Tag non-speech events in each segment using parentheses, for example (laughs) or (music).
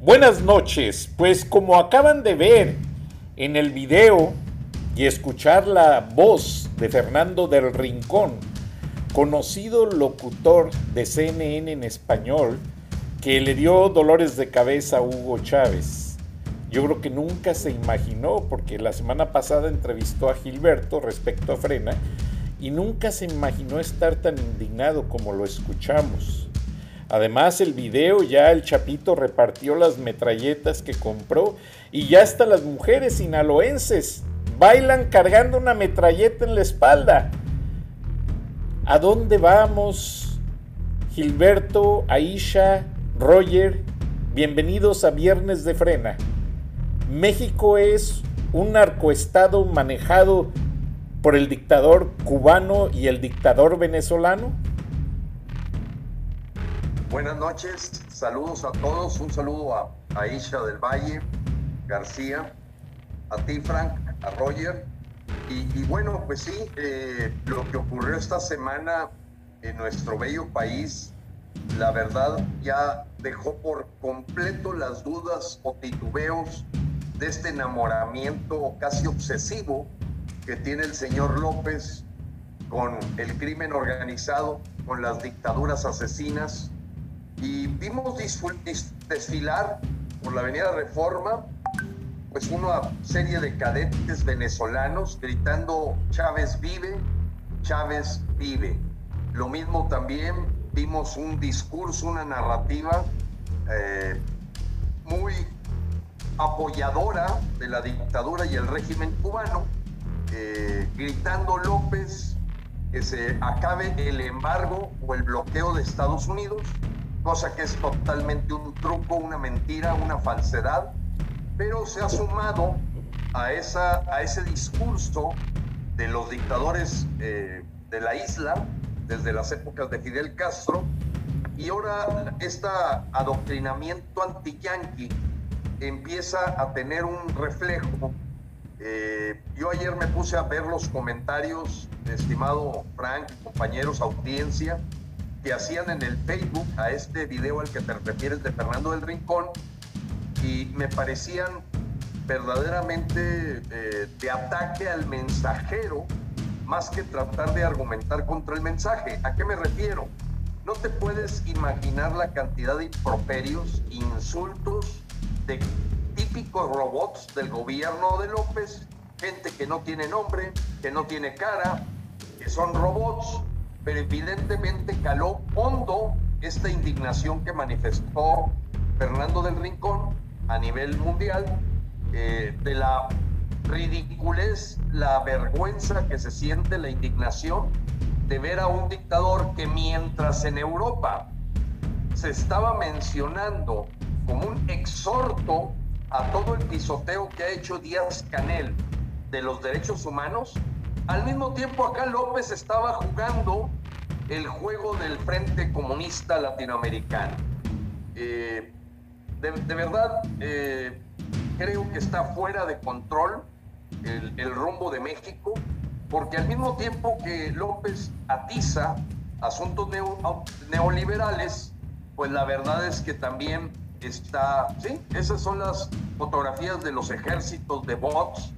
Buenas noches, pues como acaban de ver en el video y escuchar la voz de Fernando del Rincón, conocido locutor de CNN en español, que le dio dolores de cabeza a Hugo Chávez. Yo creo que nunca se imaginó, porque la semana pasada entrevistó a Gilberto respecto a Frena, y nunca se imaginó estar tan indignado como lo escuchamos. Además, el video ya el Chapito repartió las metralletas que compró y ya hasta las mujeres sinaloenses bailan cargando una metralleta en la espalda. ¿A dónde vamos? Gilberto, Aisha, Roger, bienvenidos a Viernes de Frena. México es un narcoestado manejado por el dictador cubano y el dictador venezolano. Buenas noches, saludos a todos, un saludo a Aisha del Valle, García, a ti Frank, a Roger. Y, bueno, pues sí, eh, lo que ocurrió esta semana en nuestro bello país, la verdad ya dejó por completo las dudas o titubeos de este enamoramiento casi obsesivo que tiene el señor López con el crimen organizado, con las dictaduras asesinas, y vimos desfilar por la avenida Reforma pues una serie de cadetes venezolanos gritando Chávez vive, Chávez vive. Lo mismo también vimos un discurso, una narrativa eh, muy apoyadora de la dictadura y el régimen cubano, eh, gritando López que se acabe el embargo o el bloqueo de Estados Unidos cosa que es totalmente un truco, una mentira, una falsedad, pero se ha sumado a, esa, a ese discurso de los dictadores eh, de la isla desde las épocas de Fidel Castro y ahora este adoctrinamiento anti-yanqui empieza a tener un reflejo. Eh, yo ayer me puse a ver los comentarios, estimado Frank, compañeros, audiencia, que hacían en el Facebook a este video al que te refieres de Fernando del Rincón y me parecían verdaderamente eh, de ataque al mensajero más que tratar de argumentar contra el mensaje. ¿A qué me refiero? No te puedes imaginar la cantidad de improperios, insultos de típicos robots del gobierno de López, gente que no tiene nombre, que no tiene cara, que son robots, pero evidentemente caló hondo esta indignación que manifestó Fernando del Rincón a nivel mundial eh, de la ridiculez, la vergüenza que se siente, la indignación de ver a un dictador que mientras en Europa se estaba mencionando como un exhorto a todo el pisoteo que ha hecho Díaz Canel de los derechos humanos, al mismo tiempo acá López estaba jugando el juego del Frente Comunista Latinoamericano. Eh, de, verdad, eh, creo que está fuera de control el, rumbo de México, porque al mismo tiempo que López atiza asuntos neoliberales, pues la verdad es que también está, sí, esas son las fotografías de los ejércitos de bots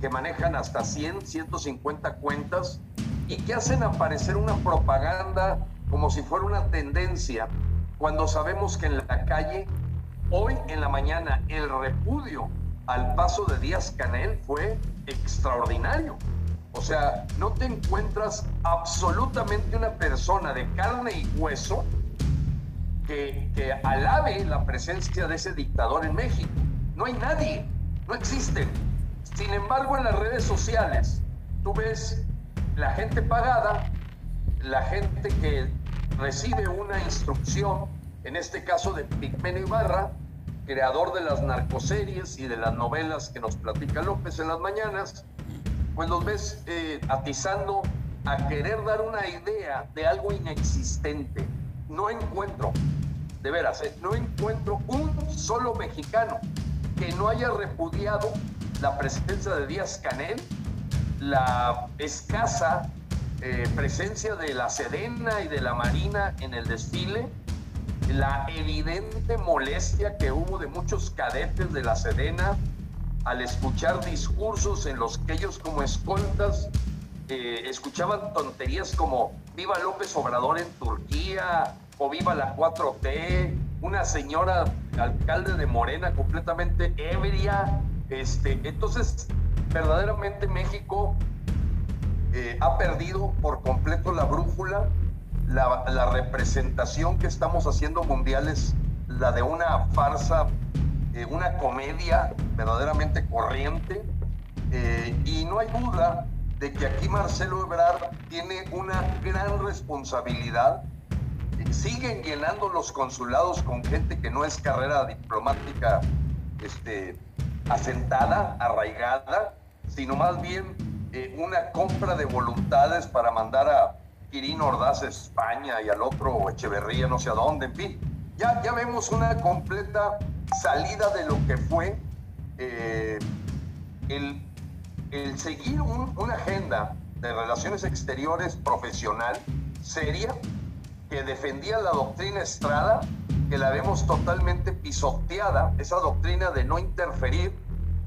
que manejan hasta 100, 150 cuentas y que hacen aparecer una propaganda como si fuera una tendencia, cuando sabemos que en la calle, hoy en la mañana, el repudio al paso de Díaz Canel fue extraordinario. O sea, no te encuentras absolutamente una persona de carne y hueso que, que alabe la presencia de ese dictador en México. No hay nadie, no existen. Sin embargo, en las redes sociales, tú ves la gente pagada, la gente que recibe una instrucción, en este caso de Pigmenio Ibarra, creador de las narcoseries y de las novelas que nos platica López en las mañanas, pues los ves eh, atizando a querer dar una idea de algo inexistente. No encuentro, de veras, eh, no encuentro un solo mexicano que no haya repudiado la presencia de Díaz Canel, la escasa eh, presencia de la Sedena y de la Marina en el desfile, la evidente molestia que hubo de muchos cadetes de la Sedena al escuchar discursos en los que ellos como escoltas eh, escuchaban tonterías como viva López Obrador en Turquía o viva la 4T, una señora alcalde de Morena completamente ebria. Este, entonces, verdaderamente México eh, ha perdido por completo la brújula, la, representación que estamos haciendo mundial es la de una farsa eh, una comedia verdaderamente corriente eh, y no hay duda de que aquí Marcelo Ebrard tiene una gran responsabilidad. Siguen llenando los consulados con gente que no es carrera diplomática este, asentada, arraigada, sino más bien una compra de voluntades para mandar a Quirino Ordaz a España y al otro Echeverría no sé a dónde, en fin. Ya, ya vemos una completa salida de lo que fue eh, el, seguir una agenda de relaciones exteriores profesional seria que defendía la doctrina Estrada, que la vemos totalmente pisoteada, esa doctrina de no interferir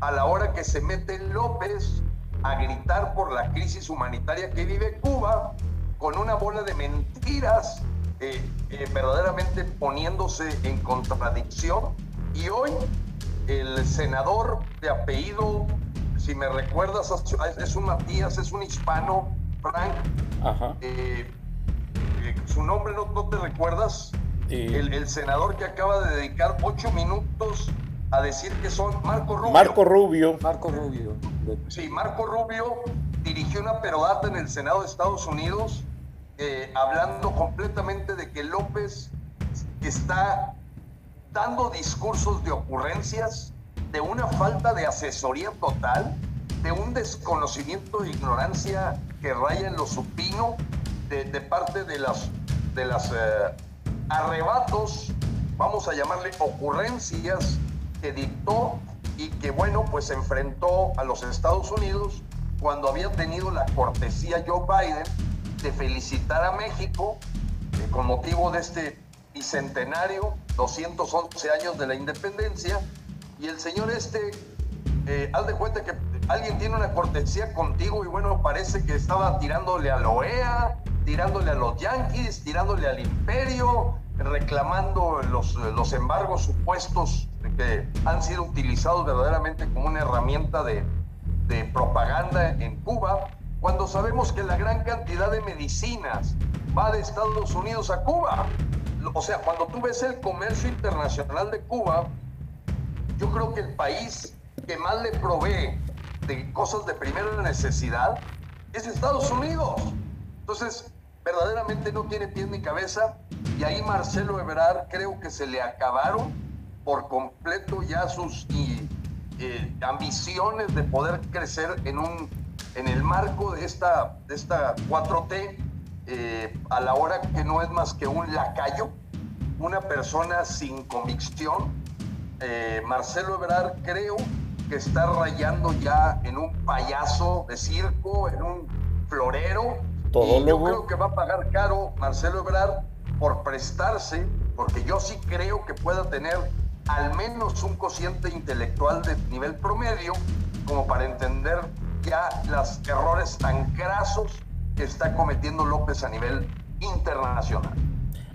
a la hora que se mete López a gritar por la crisis humanitaria que vive Cuba con una bola de mentiras, eh, eh, verdaderamente poniéndose en contradicción y hoy el senador de apellido, si me recuerdas, es un Matías, es un hispano, Frank. Eh, eh, su nombre no, te recuerdas. El, senador que acaba de dedicar ocho minutos a decir que son Marco Rubio. Marco Rubio. Marco Rubio. Sí, Marco Rubio dirigió una perodata en el Senado de Estados Unidos eh, hablando completamente de que López está dando discursos de ocurrencias, de una falta de asesoría total, de un desconocimiento e ignorancia que raya en lo supino de, parte de las, de las eh, arrebatos, vamos a llamarle ocurrencias, dictó y que, bueno, pues enfrentó a los Estados Unidos cuando había tenido la cortesía Joe Biden de felicitar a México eh, con motivo de este bicentenario, 211 años de la independencia, y el señor este, eh, de cuenta que alguien tiene una cortesía contigo y bueno, parece que estaba tirándole a la OEA, tirándole a los Yankees, tirándole al imperio, reclamando los, los embargos supuestos que han sido utilizados verdaderamente como una herramienta de, de propaganda en Cuba, cuando sabemos que la gran cantidad de medicinas va de Estados Unidos a Cuba o sea, cuando tú ves el comercio internacional de Cuba, yo creo que el país que más le provee de cosas de primera necesidad es Estados Unidos. Entonces, verdaderamente no tiene pie ni cabeza y ahí Marcelo Ebrard creo que se le acabaron por completo ya sus eh, ambiciones de poder crecer en un en el marco de esta de esta 4T eh, a la hora que no es más que un lacayo, una persona sin convicción. Eh, Marcelo Ebrard creo que está rayando ya en un payaso de circo, en un florero. Todo y yo creo que va a pagar caro Marcelo Ebrard por prestarse, porque yo sí creo que pueda tener al menos un cociente intelectual de nivel promedio, como para entender ya los errores tan grasos que está cometiendo López a nivel internacional.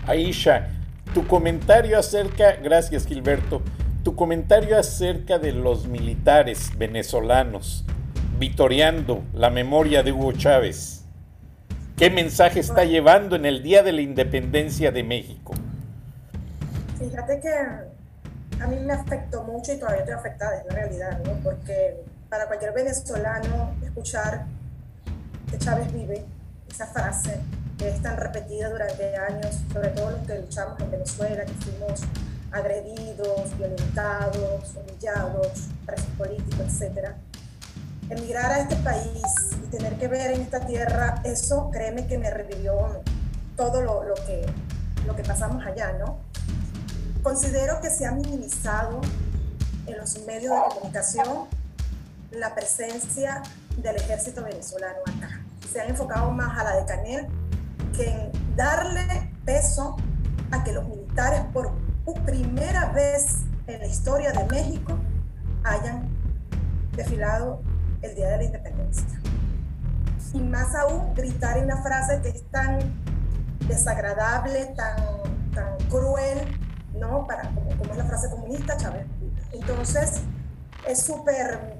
Aisha, tu comentario acerca, gracias Gilberto, tu comentario acerca de los militares venezolanos vitoreando la memoria de Hugo Chávez. ¿Qué mensaje está llevando en el Día de la Independencia de México? Fíjate que a mí me afectó mucho y todavía estoy afectada, es la realidad, ¿no? Porque para cualquier venezolano escuchar que Chávez vive, esa frase que es tan repetida durante años, sobre todo los que luchamos en Venezuela, que fuimos agredidos, violentados, humillados, presos políticos, etc. Emigrar a este país y tener que ver en esta tierra, eso créeme que me revivió todo lo, lo, que, lo que pasamos allá, ¿no? Considero que se ha minimizado en los medios de comunicación la presencia del ejército venezolano acá. Se han enfocado más a la de Canel que en darle peso a que los militares por primera vez en la historia de México hayan desfilado el Día de la Independencia. Y más aún, gritar una frase que es tan desagradable, tan cruel, ¿no? Para, como, es la frase comunista, Chávez. Entonces, es súper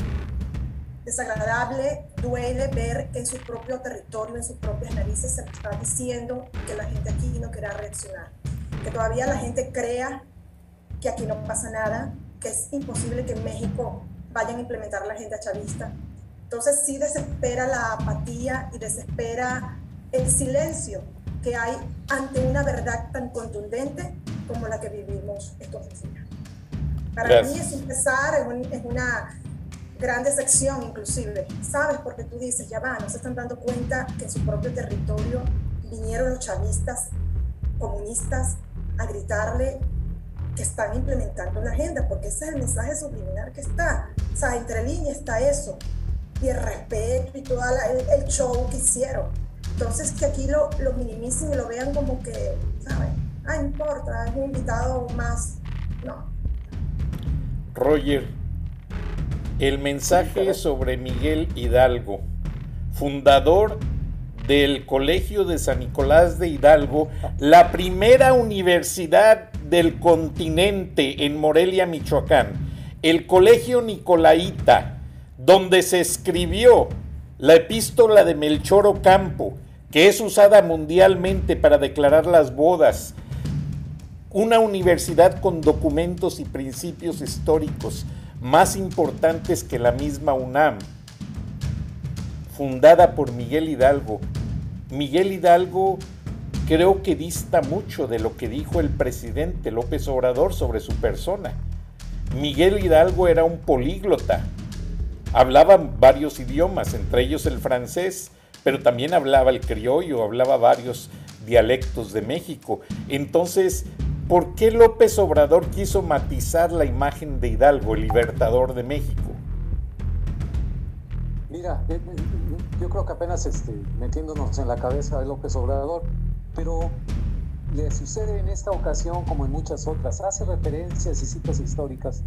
desagradable, duele ver que en su propio territorio, en sus propias narices, se está diciendo que la gente aquí no quiera reaccionar, que todavía la gente crea que aquí no pasa nada, que es imposible que en México vayan a implementar la agenda chavista. Entonces sí desespera la apatía y desespera el silencio que hay ante una verdad tan contundente como la que vivimos estos días. Para mí es empezar, es una gran decepción inclusive, ¿sabes? Porque tú dices, ya va, no se están dando cuenta que en su propio territorio vinieron los chavistas, comunistas, a gritarle que están implementando la agenda, porque ese es el mensaje subliminal que está. O sea, entre líneas está eso, y el respeto y todo el, show que hicieron. Entonces, que aquí lo, lo minimicen y lo vean como que, ¿sabes? Ah, importa, es un invitado más. No. Roger, el mensaje sobre Miguel Hidalgo, fundador del Colegio de San Nicolás de Hidalgo, la primera universidad del continente en Morelia, Michoacán, el Colegio Nicolaita, donde se escribió la epístola de Melchor Ocampo, que es usada mundialmente para declarar las bodas, una universidad con documentos y principios históricos más importantes que la misma UNAM, fundada por Miguel Hidalgo. Miguel Hidalgo creo que dista mucho de lo que dijo el presidente López Obrador sobre su persona. Miguel Hidalgo era un políglota, hablaba varios idiomas, entre ellos el francés, pero también hablaba el criollo, hablaba varios dialectos de México. Entonces, ¿por qué López Obrador quiso matizar la imagen de Hidalgo, el libertador de México? Mira, eh, eh, yo creo que apenas este, metiéndonos en la cabeza de López Obrador, pero le sucede en esta ocasión como en muchas otras, hace referencias y citas históricas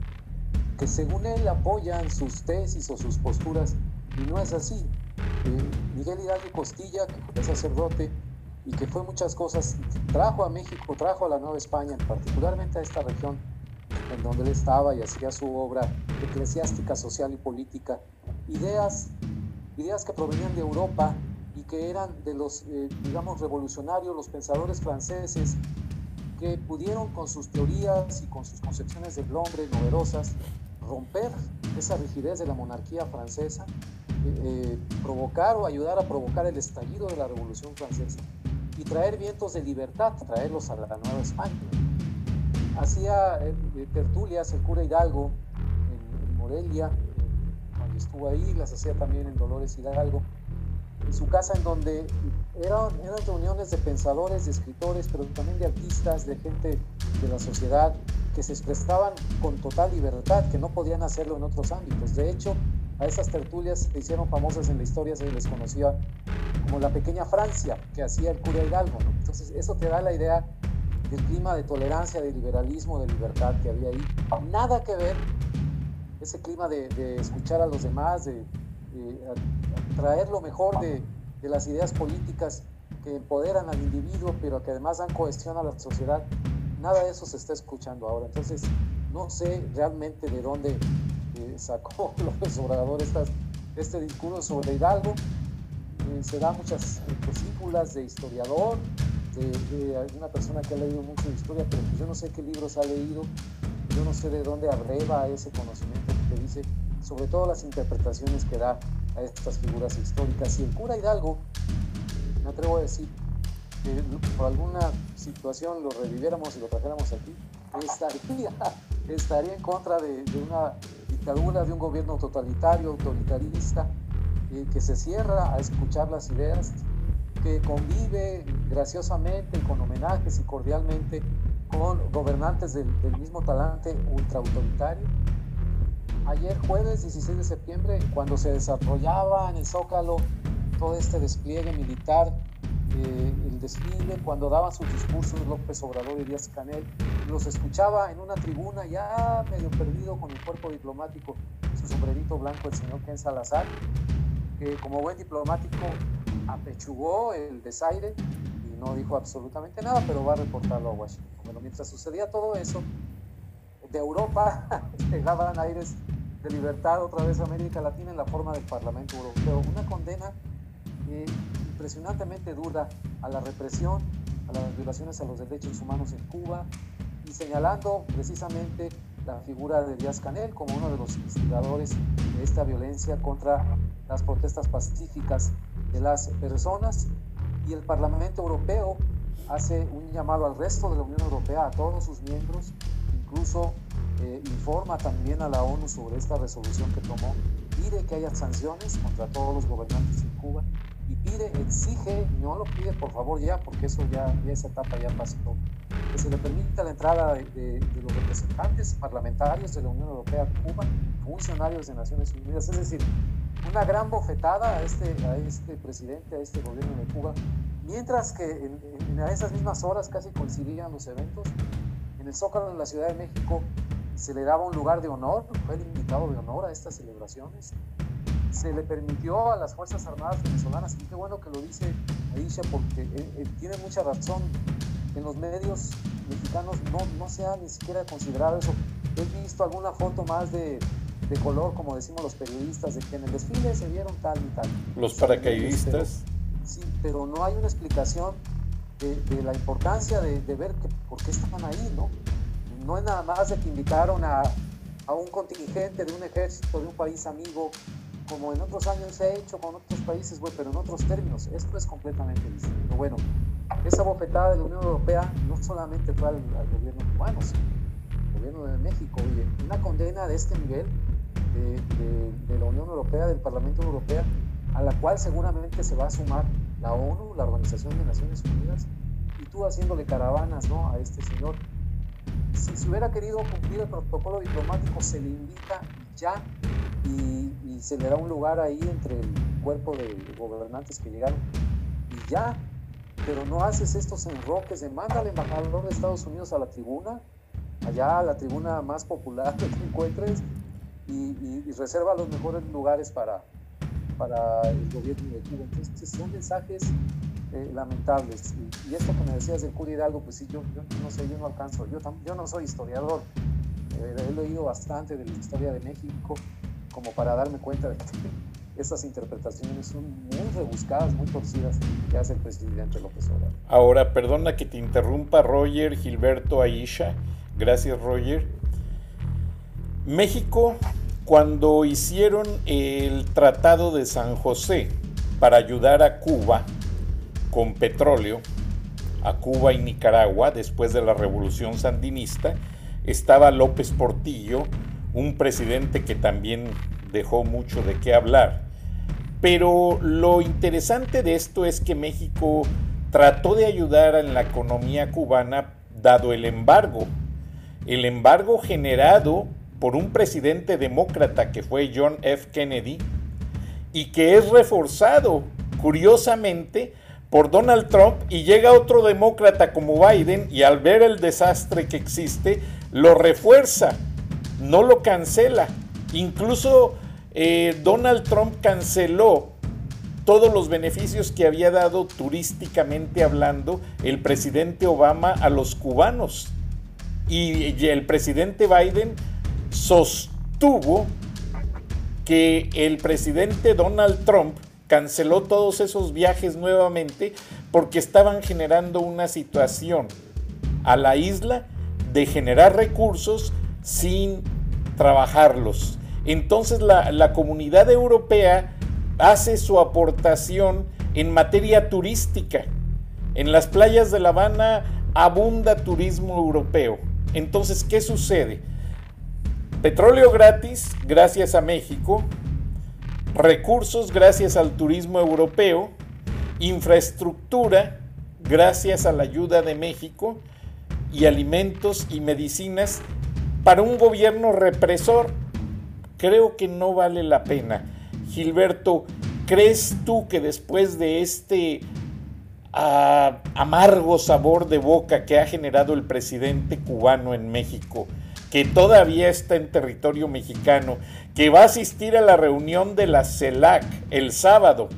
que según él apoyan sus tesis o sus posturas, y no es así. Eh, Miguel Hidalgo Costilla, que fue sacerdote, y que fue muchas cosas, trajo a México, trajo a la Nueva España, particularmente a esta región en donde él estaba y hacía su obra eclesiástica, social y política, ideas, ideas que provenían de Europa y que eran de los, eh, digamos, revolucionarios, los pensadores franceses, que pudieron con sus teorías y con sus concepciones del hombre novedosas romper esa rigidez de la monarquía francesa, eh, eh, provocar o ayudar a provocar el estallido de la Revolución Francesa y traer vientos de libertad, traerlos a la Nueva España. Hacía eh, eh, tertulias el cura Hidalgo en, Morelia, cuando estuvo ahí, las hacía también en Dolores Hidalgo, en su casa en donde eran, eran reuniones de pensadores, de escritores, pero también de artistas, de gente de la sociedad que se expresaban con total libertad, que no podían hacerlo en otros ámbitos. De hecho, a esas tertulias se hicieron famosas en la historia, se les conocía como la pequeña Francia que hacía el cura Hidalgo. Entonces, eso te da la idea del clima de tolerancia, de liberalismo, de libertad que había ahí. Nada que ver ese clima de, escuchar a los demás, de, traer lo mejor de, de las ideas políticas que empoderan al individuo, pero que además dan cohesión a la sociedad, nada de eso se está escuchando ahora. Entonces, no sé realmente de dónde eh, sacó (laughs) López Obrador este discurso sobre Hidalgo. Eh, se da muchas películas de historiador, de, de, una persona que ha leído mucho de historia, pero pues yo no sé qué libros ha leído, yo no sé de dónde abreva ese conocimiento que dice, sobre todo las interpretaciones que da a estas figuras históricas. Si el cura Hidalgo, me atrevo a decir, que por alguna situación lo reviviéramos y lo trajéramos aquí, estaría, (laughs) estaría en contra de, de una dictadura, de un gobierno totalitario, autoritarista, eh, que se cierra a escuchar las ideas, que convive graciosamente, con homenajes y cordialmente con gobernantes del, del mismo talante ultraautoritario ayer jueves 16 de septiembre, cuando se desarrollaba en el Zócalo todo este despliegue militar, el desfile, cuando daban sus discursos López Obrador y Díaz Canel, los escuchaba en una tribuna ya medio perdido con el cuerpo diplomático, su sombrerito blanco, el señor Ken Salazar, que como buen diplomático apechugó el desaire y no dijo absolutamente nada, pero va a reportarlo a Washington. Bueno, mientras sucedía todo eso, de Europa (laughs) llegaban aires de libertad otra vez a América Latina en la forma del Parlamento Europeo. Una condena eh, impresionantemente dura a la represión, a las violaciones a los derechos humanos en Cuba y señalando precisamente la figura de Díaz Canel como uno de los instigadores de esta violencia contra las protestas pacíficas de las personas. Y el Parlamento Europeo hace un llamado al resto de la Unión Europea, a todos sus miembros, incluso eh, informa también a la ONU sobre esta resolución que tomó, pide que haya sanciones contra todos los gobernantes en Cuba y pide, exige, no lo pide por favor ya, porque eso ya, esa etapa ya pasó, que se le permita la entrada de, los representantes parlamentarios de la Unión Europea a Cuba, funcionarios de Naciones Unidas, es decir, una gran bofetada a este, a este presidente, a este gobierno de Cuba, mientras que en, en esas mismas horas casi coincidían los eventos, en el Zócalo de la Ciudad de México se le daba un lugar de honor, fue el invitado de honor a estas celebraciones. Se le permitió a las Fuerzas Armadas venezolanas, y qué bueno que lo dice Aisha, porque él, tiene mucha razón. En los medios mexicanos no, no se ha ni siquiera considerado eso. He visto alguna foto más de, de color, como decimos los periodistas, de que en el desfile se vieron tal y tal. Los paracaidistas. sí, pero no hay una explicación de, de la importancia de, de, ver que, por qué estaban ahí, ¿no? no es nada más de que invitaron a, a un contingente de un ejército de un país amigo, como en otros años se ha hecho con otros países, bueno, pero en otros términos. Esto es completamente distinto. Bueno, esa bofetada de la Unión Europea no solamente fue al, gobierno cubano, sino al gobierno de México. Oye, una condena de este nivel de, la Unión Europea, del Parlamento Europeo, a la cual seguramente se va a sumar la ONU, la Organización de Naciones Unidas, y tú haciéndole caravanas ¿no? a este señor si se hubiera querido cumplir el protocolo diplomático, se le invita ya y, se le da un lugar ahí entre el cuerpo de gobernantes que llegaron y ya, pero no haces estos enroques de manda al embajador de Estados Unidos a la tribuna, allá a la tribuna más popular que encuentres y, y, reserva los mejores lugares para, para el gobierno de Cuba. Entonces son mensajes eh, lamentables. Y, esto que me decías del cura Hidalgo, pues sí, yo, yo, no sé, yo no alcanzo, yo, yo no soy historiador, eh, he leído bastante de la historia de México como para darme cuenta de que estas interpretaciones son muy rebuscadas, muy torcidas que hace el presidente López Obrador. Ahora, perdona que te interrumpa, Roger, Gilberto, Aisha. Gracias, Roger. México, cuando hicieron el Tratado de San José para ayudar a Cuba, con petróleo a Cuba y Nicaragua después de la revolución sandinista, estaba López Portillo, un presidente que también dejó mucho de qué hablar. Pero lo interesante de esto es que México trató de ayudar en la economía cubana dado el embargo. El embargo generado por un presidente demócrata que fue John F. Kennedy y que es reforzado, curiosamente, por Donald Trump y llega otro demócrata como Biden y al ver el desastre que existe, lo refuerza, no lo cancela. Incluso eh, Donald Trump canceló todos los beneficios que había dado turísticamente hablando el presidente Obama a los cubanos. Y el presidente Biden sostuvo que el presidente Donald Trump canceló todos esos viajes nuevamente porque estaban generando una situación a la isla de generar recursos sin trabajarlos. Entonces la, la comunidad europea hace su aportación en materia turística. En las playas de La Habana abunda turismo europeo. Entonces, ¿qué sucede? Petróleo gratis gracias a México, recursos gracias al turismo europeo, infraestructura gracias a la ayuda de México y alimentos y medicinas para un gobierno represor. Creo que no vale la pena. Gilberto, ¿crees tú que después de este ah, amargo sabor de boca que ha generado el presidente cubano en México, que todavía está en territorio mexicano, que va a asistir a la reunión de la CELAC el sábado?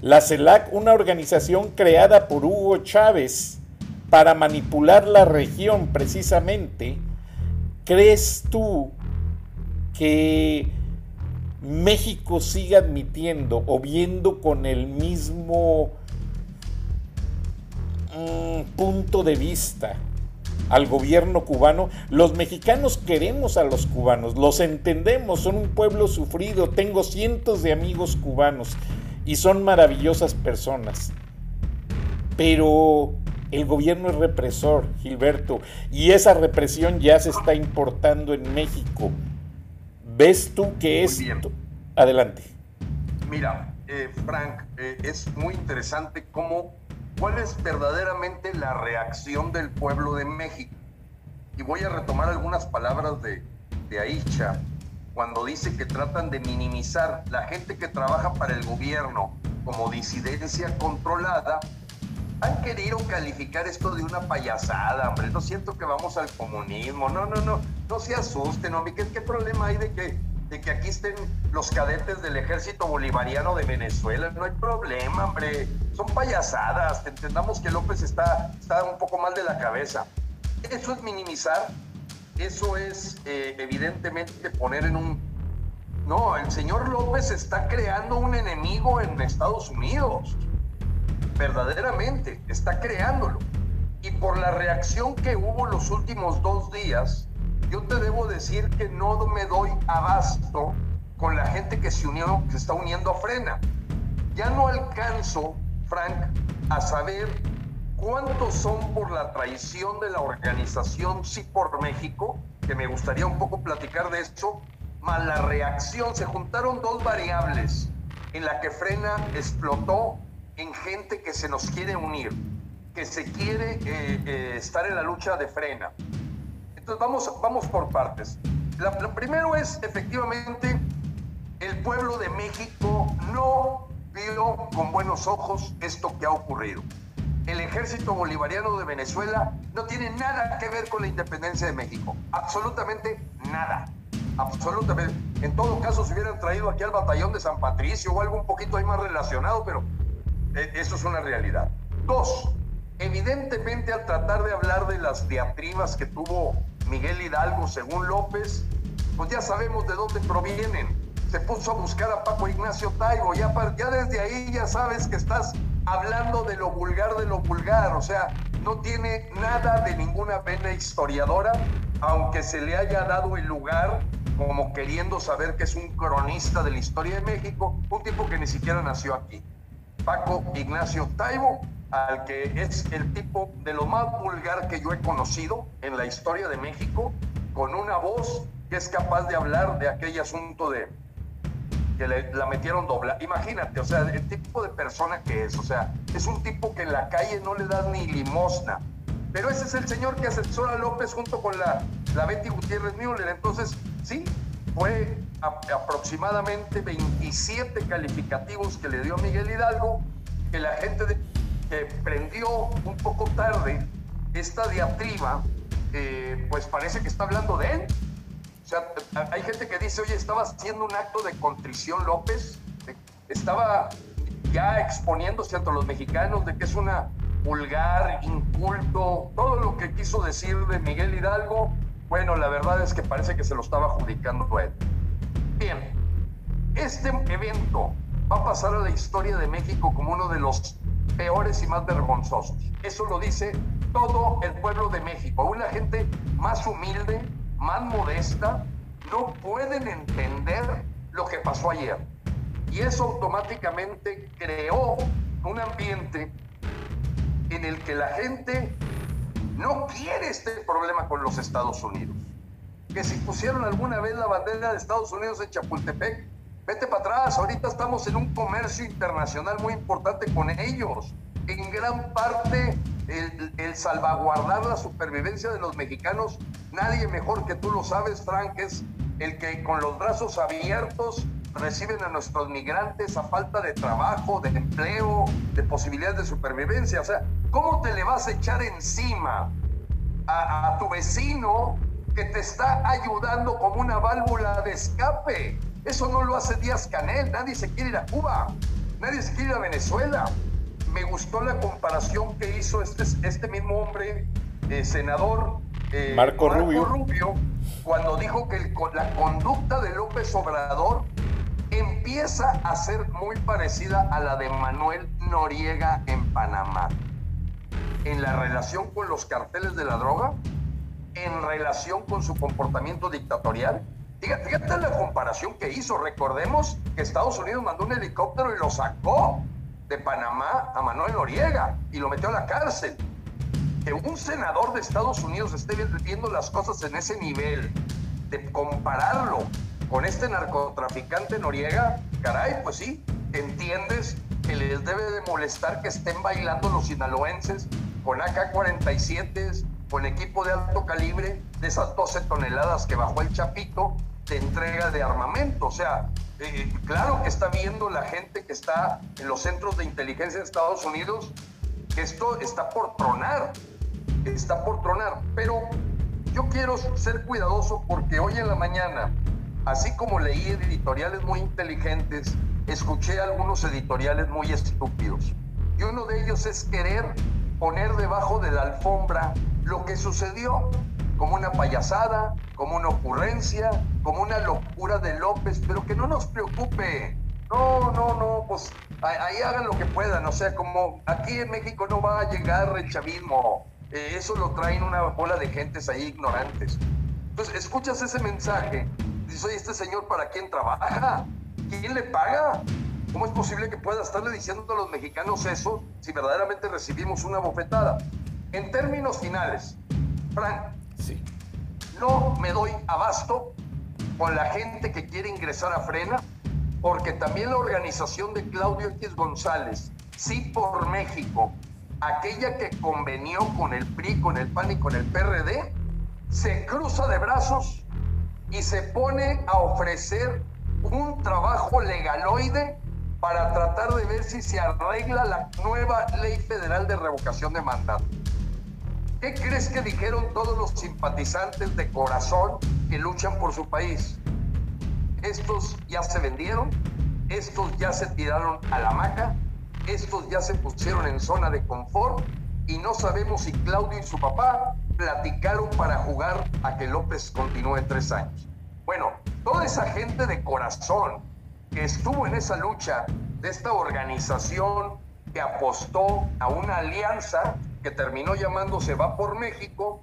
La CELAC, una organización creada por Hugo Chávez para manipular la región precisamente, ¿crees tú que México sigue admitiendo o viendo con el mismo mm, punto de vista al gobierno cubano. Los mexicanos queremos a los cubanos, los entendemos, son un pueblo sufrido, tengo cientos de amigos cubanos y son maravillosas personas. Pero el gobierno es represor, Gilberto, y esa represión ya se está importando en México. ¿Ves tú que es... Adelante. Mira, eh, Frank, eh, es muy interesante cómo, cuál es verdaderamente la reacción del pueblo de México. Y voy a retomar algunas palabras de, de Aisha cuando dice que tratan de minimizar la gente que trabaja para el gobierno como disidencia controlada han querido calificar esto de una payasada, hombre. No siento que vamos al comunismo. No, no, no. No se asusten, hombre. ¿Qué, qué problema hay de que, de que aquí estén los cadetes del ejército bolivariano de Venezuela? No hay problema, hombre. Son payasadas. Entendamos que López está, está un poco mal de la cabeza. Eso es minimizar. Eso es eh, evidentemente poner en un... No, el señor López está creando un enemigo en Estados Unidos verdaderamente, está creándolo. Y por la reacción que hubo los últimos dos días, yo te debo decir que no me doy abasto con la gente que se unió, que está uniendo a Frena. Ya no alcanzo, Frank, a saber cuántos son por la traición de la organización Sí por México, que me gustaría un poco platicar de esto, más la reacción. Se juntaron dos variables en la que Frena explotó en gente que se nos quiere unir, que se quiere eh, eh, estar en la lucha de frena. Entonces vamos, vamos por partes. lo primero es efectivamente el pueblo de México no vio con buenos ojos esto que ha ocurrido. El ejército bolivariano de Venezuela no tiene nada que ver con la independencia de México. Absolutamente nada. Absolutamente. En todo caso, se hubieran traído aquí al batallón de San Patricio o algo un poquito ahí más relacionado, pero eso es una realidad. Dos, evidentemente al tratar de hablar de las diatribas que tuvo Miguel Hidalgo según López, pues ya sabemos de dónde provienen. Se puso a buscar a Paco Ignacio Taibo, ya, ya desde ahí ya sabes que estás hablando de lo vulgar de lo vulgar, o sea, no tiene nada de ninguna pena historiadora, aunque se le haya dado el lugar como queriendo saber que es un cronista de la historia de México, un tipo que ni siquiera nació aquí. Paco Ignacio Taibo, al que es el tipo de lo más vulgar que yo he conocido en la historia de México, con una voz que es capaz de hablar de aquel asunto de que le, la metieron dobla. Imagínate, o sea, el tipo de persona que es, o sea, es un tipo que en la calle no le das ni limosna. Pero ese es el señor que asesora a López junto con la, la Betty Gutiérrez Müller. Entonces, sí, fue aproximadamente 27 calificativos que le dio Miguel Hidalgo, que la gente que prendió un poco tarde esta diatriba, eh, pues parece que está hablando de él. O sea, hay gente que dice, oye, estaba haciendo un acto de contrición López, estaba, ya exponiéndose ante los mexicanos de que es una vulgar, inculto, todo lo que quiso decir de Miguel Hidalgo, bueno, la verdad es que parece que se lo estaba adjudicando a él. Bien, este evento va a pasar a la historia de México como uno de los peores y más vergonzosos. Eso lo dice todo el pueblo de México. Aún la gente más humilde, más modesta, no pueden entender lo que pasó ayer. Y eso automáticamente creó un ambiente en el que la gente no quiere este problema con los Estados Unidos. Que si pusieron alguna vez la bandera de Estados Unidos en Chapultepec, vete para atrás, ahorita estamos en un comercio internacional muy importante con ellos. En gran parte el, salvaguardar la supervivencia de los mexicanos, nadie mejor que tú lo sabes, Frank, es el que con los brazos abiertos reciben a nuestros migrantes a falta de trabajo, de empleo, de posibilidades de supervivencia. O sea, ¿cómo te le vas a echar encima a, a tu vecino que te está ayudando como una válvula de escape? Eso no lo hace Díaz Canel, nadie se quiere ir a Cuba, nadie se quiere ir a Venezuela. Me gustó la comparación que hizo este, este mismo hombre, eh, senador eh, Marco, Rubio. Rubio. cuando dijo que la conducta de López Obrador empieza a ser muy parecida a la de Manuel Noriega en Panamá, en la relación con los carteles de la droga, en relación con su comportamiento dictatorial. Fíjate, la comparación que hizo. Recordemos que Estados Unidos mandó un helicóptero y lo sacó de Panamá a Manuel Noriega y lo metió a la cárcel. Que un senador de Estados Unidos esté viendo las cosas en ese nivel, de compararlo con este narcotraficante Noriega, caray, pues sí, entiendes que les debe de molestar que estén bailando los sinaloenses con AK-47, con equipo de alto calibre, de esas 12 toneladas que bajó el Chapito de entrega de armamento. O sea, eh, claro que está viendo la gente que está en los centros de inteligencia de Estados Unidos que esto está por tronar, está por tronar. Pero yo quiero ser cuidadoso porque hoy en la mañana así como leí editoriales muy inteligentes, escuché algunos editoriales muy estúpidos. Y uno de ellos es querer poner debajo de la alfombra lo que sucedió como una payasada, como una ocurrencia, como una locura de López, pero que no nos preocupe. No, no, no, pues ahí hagan lo que puedan, o sea, como aquí en México no va a llegar el chavismo, eh, eso lo traen una bola de gentes ahí ignorantes. Entonces, escuchas ese mensaje Dice, oye, este señor para quién trabaja? ¿Quién le paga? ¿Cómo es posible que pueda estarle diciendo a los mexicanos eso si verdaderamente recibimos una bofetada? En términos finales, Frank, sí. no me doy abasto con la gente que quiere ingresar a Frena, porque también la organización de Claudio X González, Sí por México, aquella que convenió con el PRI, con el PAN y con el PRD, se cruza de brazos y se pone a ofrecer un trabajo legaloide para tratar de ver si se arregla la nueva ley federal de revocación de mandato. ¿Qué crees que dijeron todos los simpatizantes de corazón que luchan por su país? Estos ya se vendieron, estos ya se tiraron a la maca, estos ya se pusieron en zona de confort y no sabemos si Claudio y su papá platicaron para jugar a que López continúe tres años. Bueno, toda esa gente de corazón que estuvo en esa lucha de esta organización que apostó a una alianza que terminó llamándose Va por México,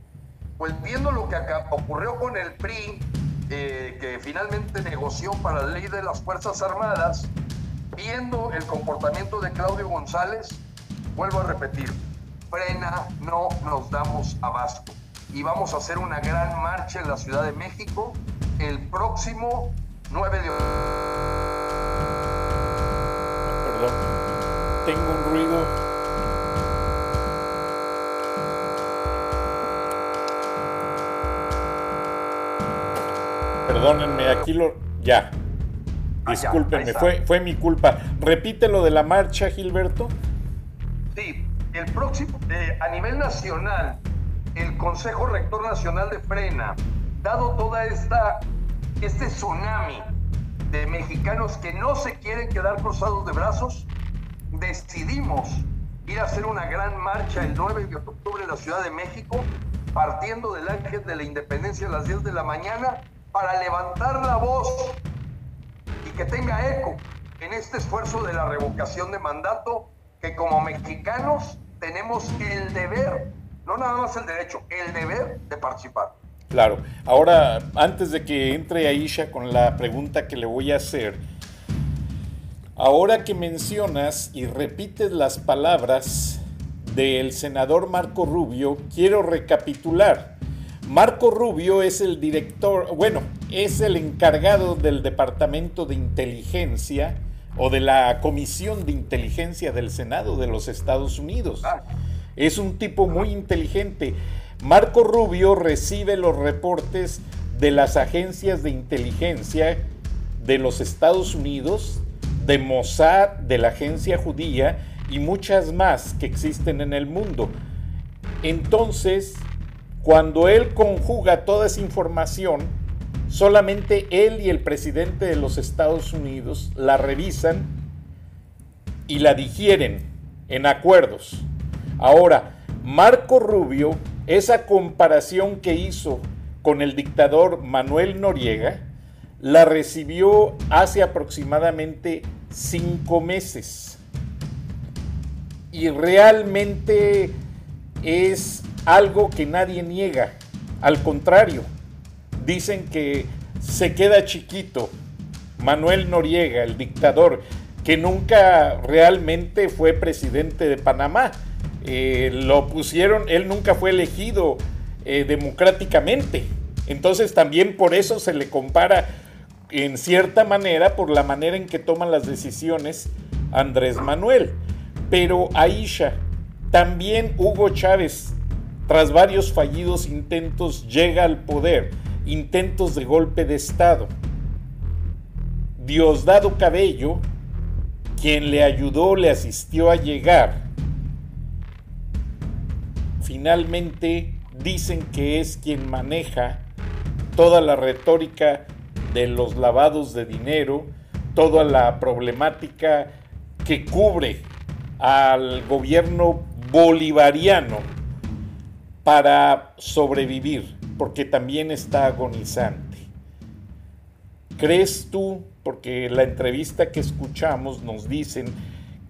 pues viendo lo que ocurrió con el PRI, eh, que finalmente negoció para la ley de las Fuerzas Armadas, viendo el comportamiento de Claudio González, vuelvo a repetir, frena, no nos damos abasto. Y vamos a hacer una gran marcha en la Ciudad de México el próximo 9 de Perdón, tengo un ruido. Perdónenme, aquí lo. Ya. Ah, Discúlpenme, fue, fue mi culpa. Repite lo de la marcha, Gilberto. Sí, el próximo, a nivel nacional, el Consejo Rector Nacional de Frena, dado toda esta, este tsunami de mexicanos que no se quieren quedar cruzados de brazos, decidimos ir a hacer una gran marcha el 9 de octubre en la Ciudad de México, partiendo del Ángel de la Independencia a las 10 de la mañana, para levantar la voz y que tenga eco en este esfuerzo de la revocación de mandato que como mexicanos tenemos el deber, no nada más el derecho, el deber de participar. Claro. Ahora, antes de que entre Aisha con la pregunta que le voy a hacer, ahora que mencionas y repites las palabras del senador Marco Rubio, quiero recapitular. Marco Rubio es el director, bueno, es el encargado del Departamento de Inteligencia o de la Comisión de Inteligencia del Senado de los Estados Unidos. Ah. Es un tipo muy inteligente. Marco Rubio recibe los reportes de las agencias de inteligencia de los Estados Unidos, de Mossad, de la agencia judía y muchas más que existen en el mundo. Entonces, cuando él conjuga toda esa información, solamente él y el presidente de los Estados Unidos la revisan y la digieren en acuerdos. Ahora, Marco Rubio, esa comparación que hizo con el dictador Manuel Noriega, la recibió hace aproximadamente cinco meses. Y realmente es algo que nadie niega. Al contrario, dicen que se queda chiquito. Manuel Noriega, el dictador, que nunca realmente fue presidente de Panamá. Eh, lo pusieron, él nunca fue elegido eh, democráticamente. Entonces también por eso se le compara en cierta manera por la manera en que toman las decisiones Andrés Manuel. Pero Aisha, también Hugo Chávez, tras varios fallidos intentos, llega al poder, intentos de golpe de Estado. Diosdado Cabello, quien le ayudó, le asistió a llegar, finalmente dicen que es quien maneja toda la retórica de los lavados de dinero, toda la problemática que cubre al gobierno bolivariano para sobrevivir, porque también está agonizante. ¿Crees tú, porque la entrevista que escuchamos nos dicen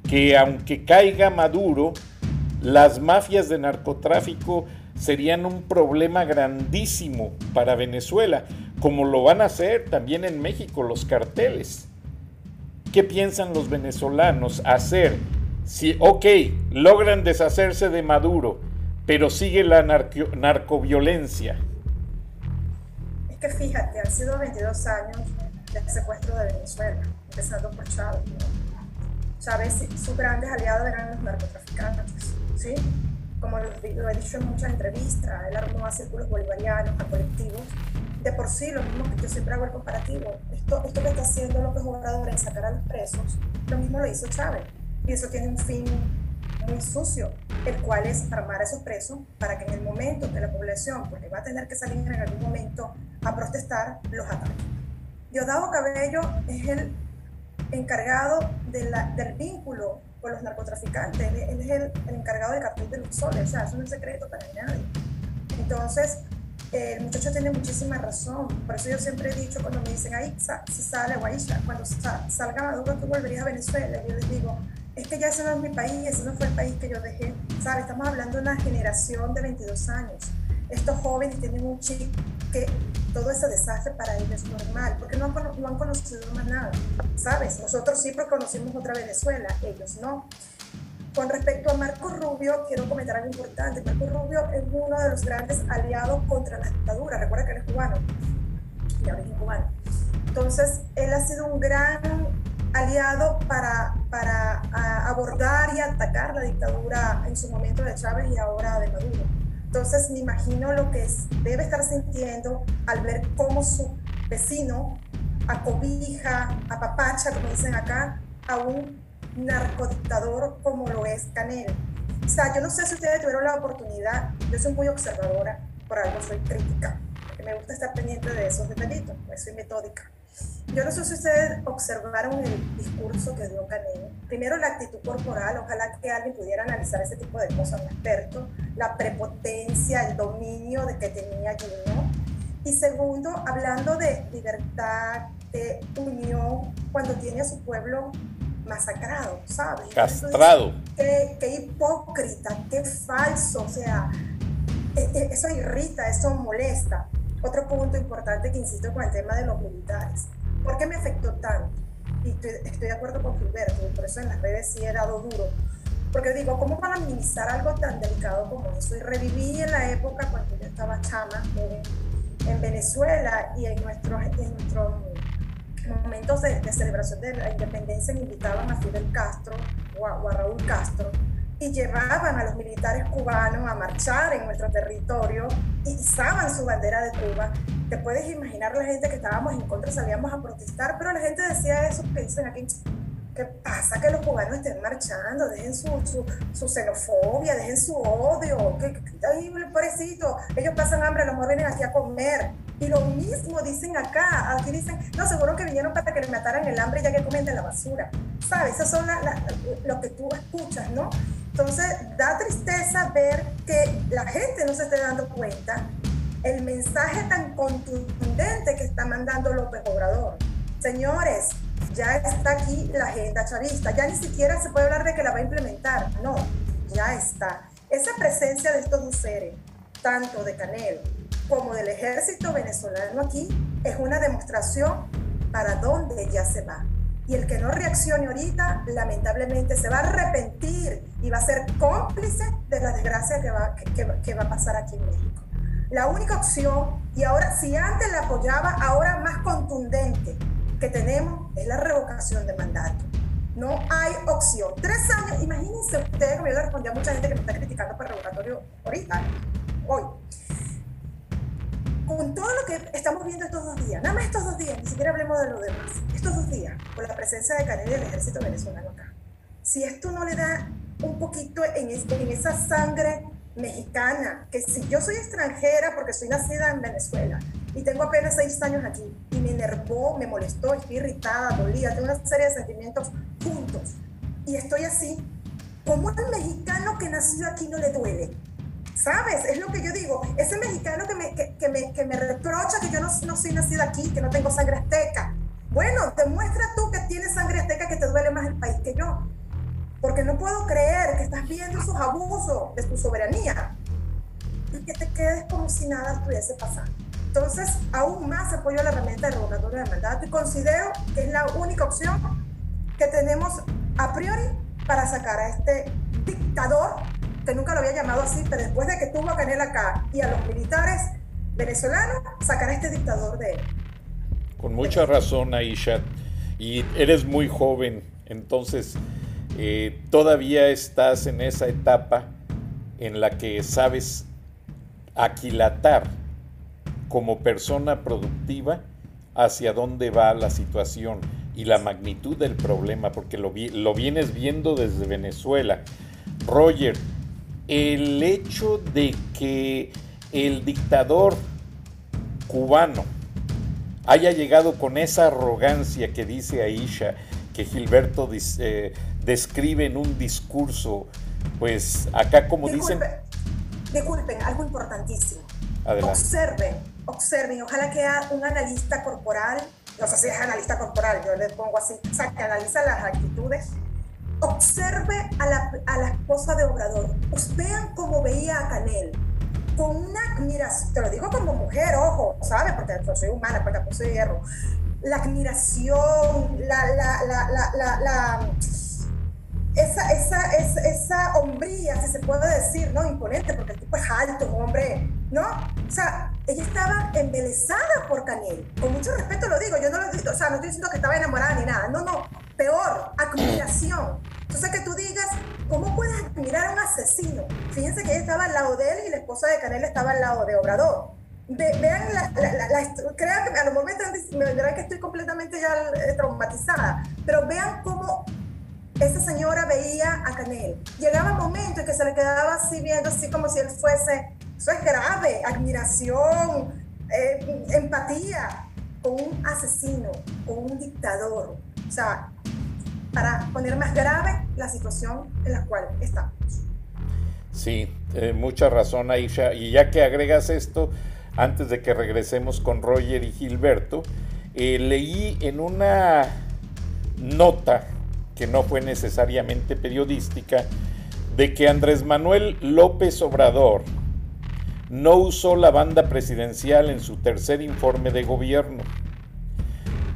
que aunque caiga Maduro, las mafias de narcotráfico serían un problema grandísimo para Venezuela, como lo van a hacer también en México los carteles. ¿Qué piensan los venezolanos hacer si, ok, logran deshacerse de Maduro, pero sigue la narcoviolencia? Que fíjate, han sido 22 años de secuestro de Venezuela, empezando por Chávez. Chávez, sus grandes aliados eran los narcotraficantes, ¿sí? como lo, he dicho en muchas entrevistas, él armó a círculos bolivarianos, a colectivos. De por sí, lo mismo que yo siempre hago el comparativo, esto, esto que está haciendo López Obrador en sacar a los presos, lo mismo lo hizo Chávez. Y eso tiene un fin muy sucio, el cual es armar a esos presos para que en el momento que la población, porque va a tener que salir en algún momento a protestar, los ataque. Diosdado Cabello es el encargado de la, del vínculo los narcotraficantes. Él, es el, encargado del cartel de Luxor, o sea, eso no es secreto para nadie. Entonces, el muchacho tiene muchísima razón. Por eso yo siempre he dicho, cuando me dicen, ahí si sale Guaisha, cuando salga Maduro, tú volverías a Venezuela. Yo les digo, es que ya ese no es mi país, ese no fue el país que yo dejé. ¿Sabes? Estamos hablando de una generación de 22 años. Estos jóvenes tienen un chip que todo ese desastre para ellos es normal, porque no, no han conocido más nada, ¿sabes? Nosotros sí conocimos otra Venezuela, ellos no. Con respecto a Marco Rubio, quiero comentar algo importante. Marco Rubio es uno de los grandes aliados contra la dictadura. Recuerda que él es cubano, de origen cubano. Entonces, él ha sido un gran aliado para, para abordar y atacar la dictadura en su momento de Chávez y ahora de Maduro. Entonces me imagino lo que debe estar sintiendo al ver cómo su vecino acobija, apapacha, como dicen acá, a un narcodictador como lo es Canel. O sea, yo no sé si ustedes tuvieron la oportunidad, yo soy muy observadora, por algo soy crítica, porque me gusta estar pendiente de esos detallitos, pues soy metódica. Yo no sé si ustedes observaron el discurso que dio Canel primero la actitud corporal, ojalá que alguien pudiera analizar ese tipo de cosas, un experto, la prepotencia, el dominio de que tenía Gino. Y segundo, hablando de libertad, de unión, cuando tiene a su pueblo masacrado, ¿sabes? Castrado. qué, qué, hipócrita, qué falso, o sea, e, e, eso irrita, eso molesta. Otro punto importante que insisto con el tema de los militares. ¿Por qué me afectó tanto? Y estoy, estoy de acuerdo con Gilberto, por eso en las redes sí he dado duro. Porque digo, ¿cómo van a minimizar algo tan delicado como eso? Y reviví en la época cuando yo estaba chama en, en Venezuela y en nuestros, en nuestros momentos de, celebración de la independencia invitaban a Fidel Castro o a, Raúl Castro y llevaban a los militares cubanos a marchar en nuestro territorio y izaban su bandera de Cuba. Te puedes imaginar la gente que estábamos en contra, salíamos a protestar, pero la gente decía eso que dicen aquí, ¿qué pasa que los cubanos estén marchando? Dejen su, su, su xenofobia, dejen su odio, que, ay, pobrecito, ellos pasan hambre, a lo mejor vienen aquí a comer y lo mismo dicen acá, aquí dicen, no, seguro que vinieron para que les mataran el hambre ya que comen de la basura. ¿Sabes? Eso son lo que tú escuchas, ¿no? Entonces, da tristeza ver que la gente no se esté dando cuenta el mensaje tan contundente que está mandando López Obrador. Señores, ya está aquí la agenda chavista, ya ni siquiera se puede hablar de que la va a implementar, no, ya está. Esa presencia de estos dos seres, tanto de Canel como del ejército venezolano aquí es una demostración para dónde ya se va. Y el que no reaccione ahorita, lamentablemente, se va a arrepentir y va a ser cómplice de la desgracia que va, que, va a pasar aquí en México. La única opción, y ahora si antes la apoyaba, ahora más contundente que tenemos es la revocación de mandato. No hay opción. Tres años, imagínense ustedes, como yo le respondí a mucha gente que me está criticando por revocatorio ahorita, hoy con todo lo que estamos viendo estos dos días, nada más estos dos días, ni siquiera hablemos de lo demás, estos dos días, con la presencia de Canel y del ejército venezolano acá, si esto no le da un poquito en, en esa sangre mexicana, que si yo soy extranjera porque soy nacida en Venezuela y tengo apenas seis años aquí y me enervó, me molestó, estoy irritada, dolida, tengo una serie de sentimientos juntos y estoy así, ¿cómo al mexicano que nació aquí no le duele? ¿Sabes? Es lo que yo digo. Ese mexicano que me, que, me, que me reprocha que yo no, no soy nacida aquí, que no tengo sangre azteca. Bueno, demuestra tú que tienes sangre azteca que te duele más el país que yo. Porque no puedo creer que estás viendo esos abusos de tu soberanía y que te quedes como si nada estuviese pasando. Entonces, aún más apoyo a la herramienta de revocatoria de mandato y considero que es la única opción que tenemos a priori para sacar a este dictador que nunca lo había llamado así, pero después de que tuvo a Canel acá y a los militares venezolanos, sacar a este dictador de él. Con mucha razón, Aisha. Y eres muy joven, entonces eh, todavía estás en esa etapa en la que sabes aquilatar como persona productiva hacia dónde va la situación y la magnitud del problema, porque lo, lo vienes viendo desde Venezuela. Roger, el hecho de que el dictador cubano haya llegado con esa arrogancia que dice Aisha, que Gilberto eh, describe en un discurso, pues acá como dicen... Disculpen, algo importantísimo. Observen, observen, ojalá que un analista corporal, no sé si es analista corporal, yo le pongo así, o sea, que analiza las actitudes Observe a la, a la esposa de Obrador. Pues vean cómo veía a Canel. Con una admiración, te lo digo como mujer, ojo, ¿sabes? Porque soy humana, porque soy hierro. La admiración, la, la, la, la, la esa, esa, esa, esa, hombría, si se puede decir, ¿no? Imponente, porque el tipo es alto, un hombre, ¿no? O sea, ella estaba embelesada por Canel. Con mucho respeto lo digo, yo no lo digo, o sea, no estoy diciendo que estaba enamorada ni nada, no, no, peor, admiración. Entonces que tú digas, ¿cómo puedes admirar a un asesino? Fíjense que ella estaba al lado de él y la esposa de Canel estaba al lado de Obrador. vean la, crean que a lo mejor me, dirán que estoy completamente ya eh, traumatizada, pero vean cómo esa señora veía a Canel. Llegaba un momento en que se le quedaba así viendo, así como si él fuese, eso es grave, admiración, eh, empatía con un asesino, con un dictador. O sea, para poner más grave la situación en la cual estamos. Sí, eh, mucha razón, Aisha. Y ya que agregas esto, antes de que regresemos con Roger y Gilberto, eh, leí en una nota que no fue necesariamente periodística, de que Andrés Manuel López Obrador no usó la banda presidencial en su tercer informe de gobierno.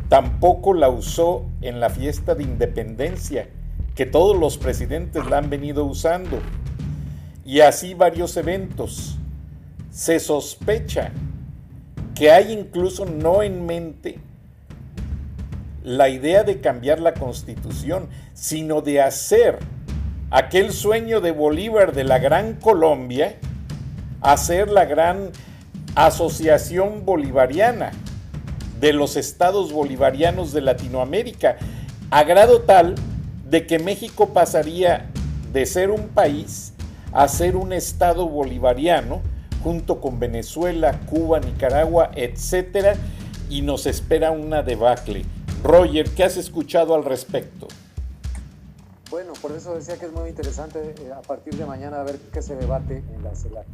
Tampoco la usó en la fiesta de independencia, que todos los presidentes la han venido usando. Y así varios eventos. Se sospecha que hay incluso no en mente la idea de cambiar la constitución, sino de hacer aquel sueño de Bolívar de la Gran Colombia, hacer la gran asociación bolivariana de los estados bolivarianos de Latinoamérica, a grado tal de que México pasaría de ser un país a ser un estado bolivariano, junto con Venezuela, Cuba, Nicaragua, etcétera, y nos espera una debacle. Roger, ¿qué has escuchado al respecto? Bueno, por eso decía que es muy interesante eh, a partir de mañana ver qué se debate en la CELAC.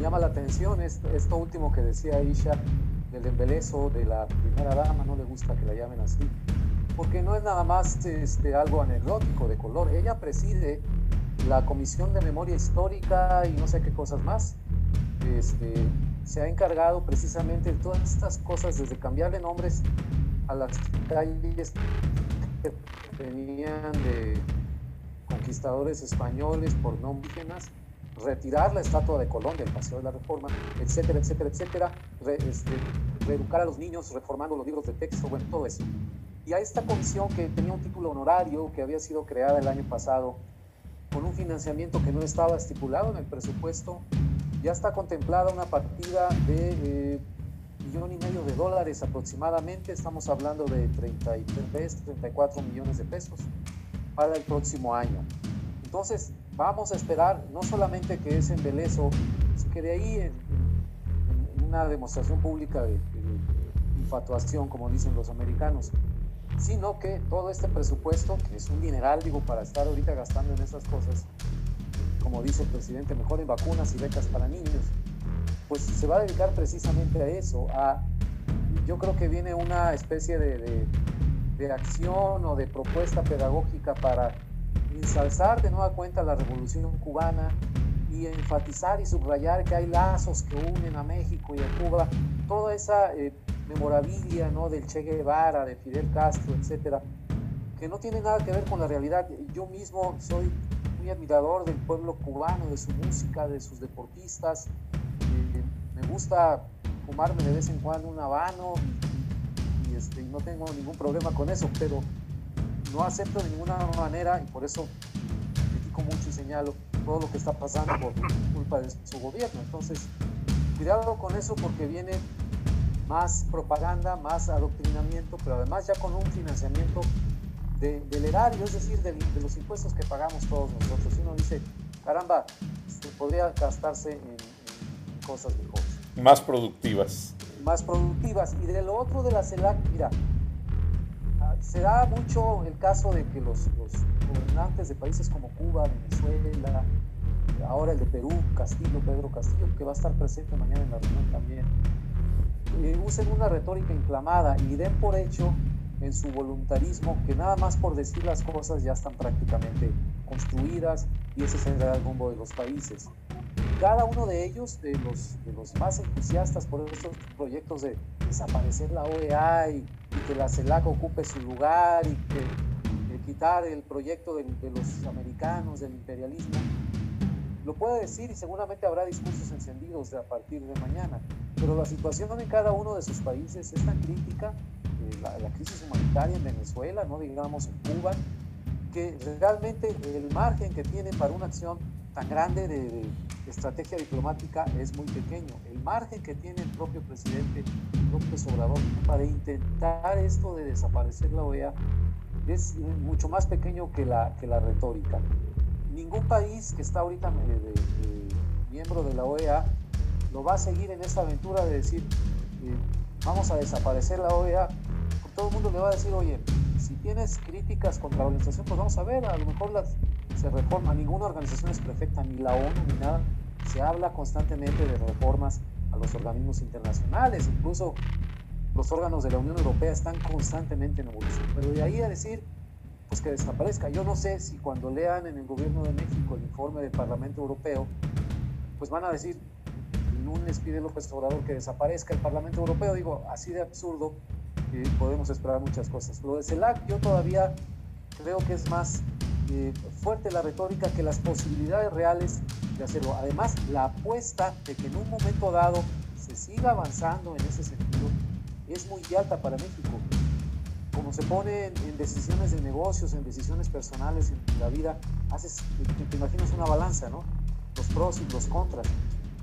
Llama la atención esto, esto último que decía Isha, del embelezo de la primera dama, no le gusta que la llamen así, porque no es nada más este, algo anecdótico de color. Ella preside la Comisión de Memoria Histórica y no sé qué cosas más. Este, se ha encargado precisamente de todas estas cosas, desde cambiarle nombres a las calles que venían de conquistadores españoles por no indígenas, retirar la estatua de Colón del Paseo de la Reforma, etcétera, etcétera, etcétera, este, reeducar a los niños reformando los libros de texto, bueno, todo eso. Y a esta comisión que tenía un título honorario que había sido creada el año pasado con un financiamiento que no estaba estipulado en el presupuesto, ya está contemplada una partida de eh, millón y medio de dólares aproximadamente, estamos hablando de 33, 34 millones de pesos para el próximo año. Entonces, vamos a esperar no solamente que ese embelezo se quede ahí en, una demostración pública de, infatuación, como dicen los americanos, sino que todo este presupuesto, que es un dineral, digo, para estar ahorita gastando en esas cosas, como dice el presidente, mejor en vacunas y becas para niños, pues se va a dedicar precisamente a eso, a, yo creo que viene una especie de, de, acción o de propuesta pedagógica para ensalzar de nueva cuenta la revolución cubana y enfatizar y subrayar que hay lazos que unen a México y a Cuba, toda esa eh, memorabilia ¿no? del Che Guevara, de Fidel Castro, etcétera, que no tiene nada que ver con la realidad. Yo mismo soy muy admirador del pueblo cubano, de su música, de sus deportistas, me gusta fumarme de vez en cuando un habano y, este, no tengo ningún problema con eso, pero no acepto de ninguna manera y por eso critico mucho y señalo todo lo que está pasando por culpa de su gobierno. Entonces, cuidado con eso porque viene más propaganda, más adoctrinamiento, pero además ya con un financiamiento del erario, es decir, de, los impuestos que pagamos todos nosotros. Y uno dice, caramba, se podría gastarse en cosas mejores. Más productivas. Más productivas. Y de lo otro de la CELAC, mira, se da mucho el caso de que los, gobernantes de países como Cuba, Venezuela, ahora el de Perú, Castillo, Pedro Castillo, que va a estar presente mañana en la reunión también, eh, usen una retórica inflamada y den por hecho en su voluntarismo que nada más por decir las cosas ya están prácticamente construidas y ese será el rumbo de los países cada uno de ellos, de los, de los más entusiastas por estos proyectos de desaparecer la OEA y, que la CELAC ocupe su lugar y que quitar el proyecto de, los americanos, del imperialismo, lo puede decir y seguramente habrá discursos encendidos a partir de mañana. Pero la situación en cada uno de sus países es tan crítica, eh, la, la crisis humanitaria en Venezuela, no digamos en Cuba, que realmente el margen que tiene para una acción tan grande de, estrategia diplomática es muy pequeño. El margen que tiene el propio presidente López Obrador para intentar esto de desaparecer la OEA es mucho más pequeño que la, que la retórica. Ningún país que está ahorita miembro de la OEA lo va a seguir en esta aventura de decir, eh, vamos a desaparecer la OEA, todo el mundo le va a decir, oye, si tienes críticas contra la organización, pues vamos a ver, a lo mejor las, se reforma. Ninguna organización es perfecta, ni la ONU, ni nada. Se habla constantemente de reformas a los organismos internacionales, incluso los órganos de la Unión Europea están constantemente en evolución. Pero de ahí a decir, pues que desaparezca. Yo no sé si cuando lean en el gobierno de México el informe del Parlamento Europeo, pues van a decir, lunes pide López Obrador que desaparezca el Parlamento Europeo. Digo, así de absurdo, eh, podemos esperar muchas cosas. Lo de CELAC yo todavía creo que es más eh, fuerte la retórica que las posibilidades reales de hacerlo. Además, la apuesta de que en un momento dado se siga avanzando en ese sentido es muy alta para México. Como se pone en, decisiones de negocios, en decisiones personales, en la vida, haces, te, te imaginas una balanza, ¿no? Los pros y los contras.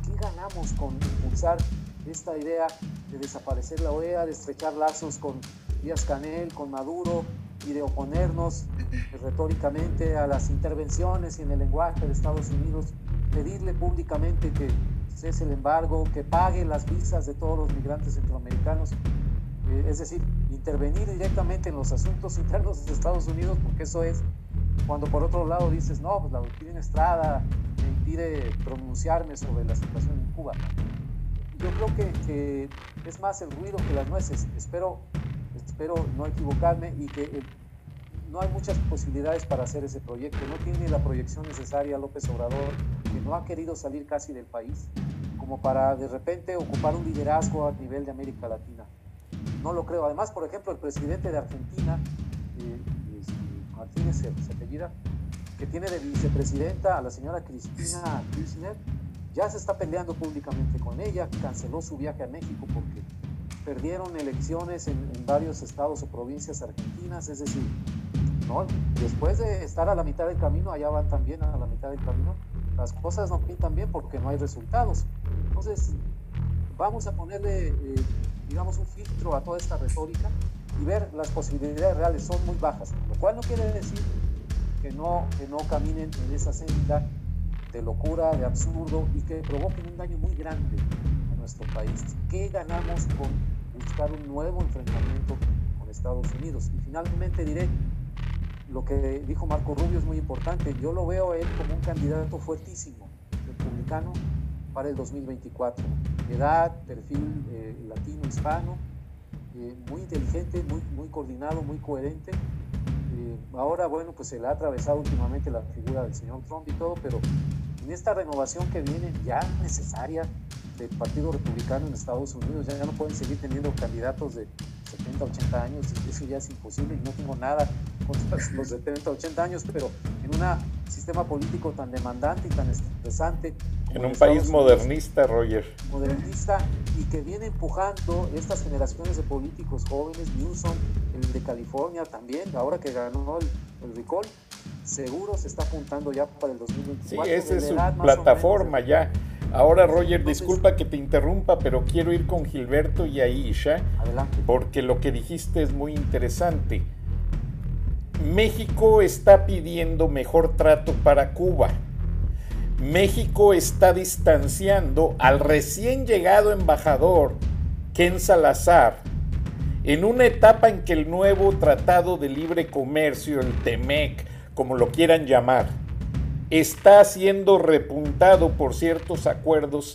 ¿Qué ganamos con impulsar esta idea de desaparecer la OEA, de estrechar lazos con Díaz Canel, con Maduro y de oponernos retóricamente a las intervenciones y en el lenguaje de Estados Unidos, pedirle públicamente que cese el embargo, que pague las visas de todos los migrantes centroamericanos, eh, es decir, intervenir directamente en los asuntos (laughs) internos de Estados Unidos, porque eso es cuando por otro lado dices, no, pues la doctrina Estrada me impide pronunciarme sobre la situación en Cuba. Yo creo que, que es más el ruido que las nueces. Espero, espero no equivocarme y que no hay muchas posibilidades para hacer ese proyecto. No tiene la proyección necesaria López Obrador, que no ha querido salir casi del país, como para de repente ocupar un liderazgo a nivel de América Latina. No lo creo. Además, por ejemplo, el presidente de Argentina, eh, Martínez apellida, que tiene de vicepresidenta a la señora Cristina Kirchner, ya se está peleando públicamente con ella, canceló su viaje a México porque perdieron elecciones en, varios estados o provincias argentinas, es decir, ¿no? después de estar a la mitad del camino, allá van también a la mitad del camino, las cosas no pintan bien porque no hay resultados. Entonces, vamos a ponerle, eh, digamos, un filtro a toda esta retórica y ver las posibilidades reales son muy bajas, lo cual no quiere decir que no, que no caminen en esa senda de locura, de absurdo y que provoquen un daño muy grande a nuestro país. ¿Qué ganamos con buscar un nuevo enfrentamiento con Estados Unidos? Y finalmente diré, lo que dijo Marco Rubio es muy importante. Yo lo veo a él como un candidato fuertísimo, republicano, para el 2024. Edad, perfil eh, latino, hispano, eh, muy inteligente, muy, muy coordinado, muy coherente. Eh, ahora, bueno, pues se le ha atravesado últimamente la figura del señor Trump y todo, pero en esta renovación que viene ya necesaria del Partido Republicano en Estados Unidos, ya, no pueden seguir teniendo candidatos de 70, 80 años, eso ya es imposible y no tengo nada contra (laughs) los 70, 80 años, pero en un sistema político tan demandante y tan estresante. En un país modernista, Roger. Modernista y que viene empujando estas generaciones de políticos jóvenes, Newsom, el de California también, ahora que ganó el, el recall, seguro se está apuntando ya para el 2024. Sí, esa es su plataforma ya. Ahora, Roger, disculpa que te interrumpa, pero quiero ir con Gilberto y Aisha, Adelante. porque lo que dijiste es muy interesante. México está pidiendo mejor trato para Cuba. México está distanciando al recién llegado embajador Ken Salazar en una etapa en que el nuevo Tratado de Libre Comercio, el TEMEC, como lo quieran llamar, está siendo repuntado por ciertos acuerdos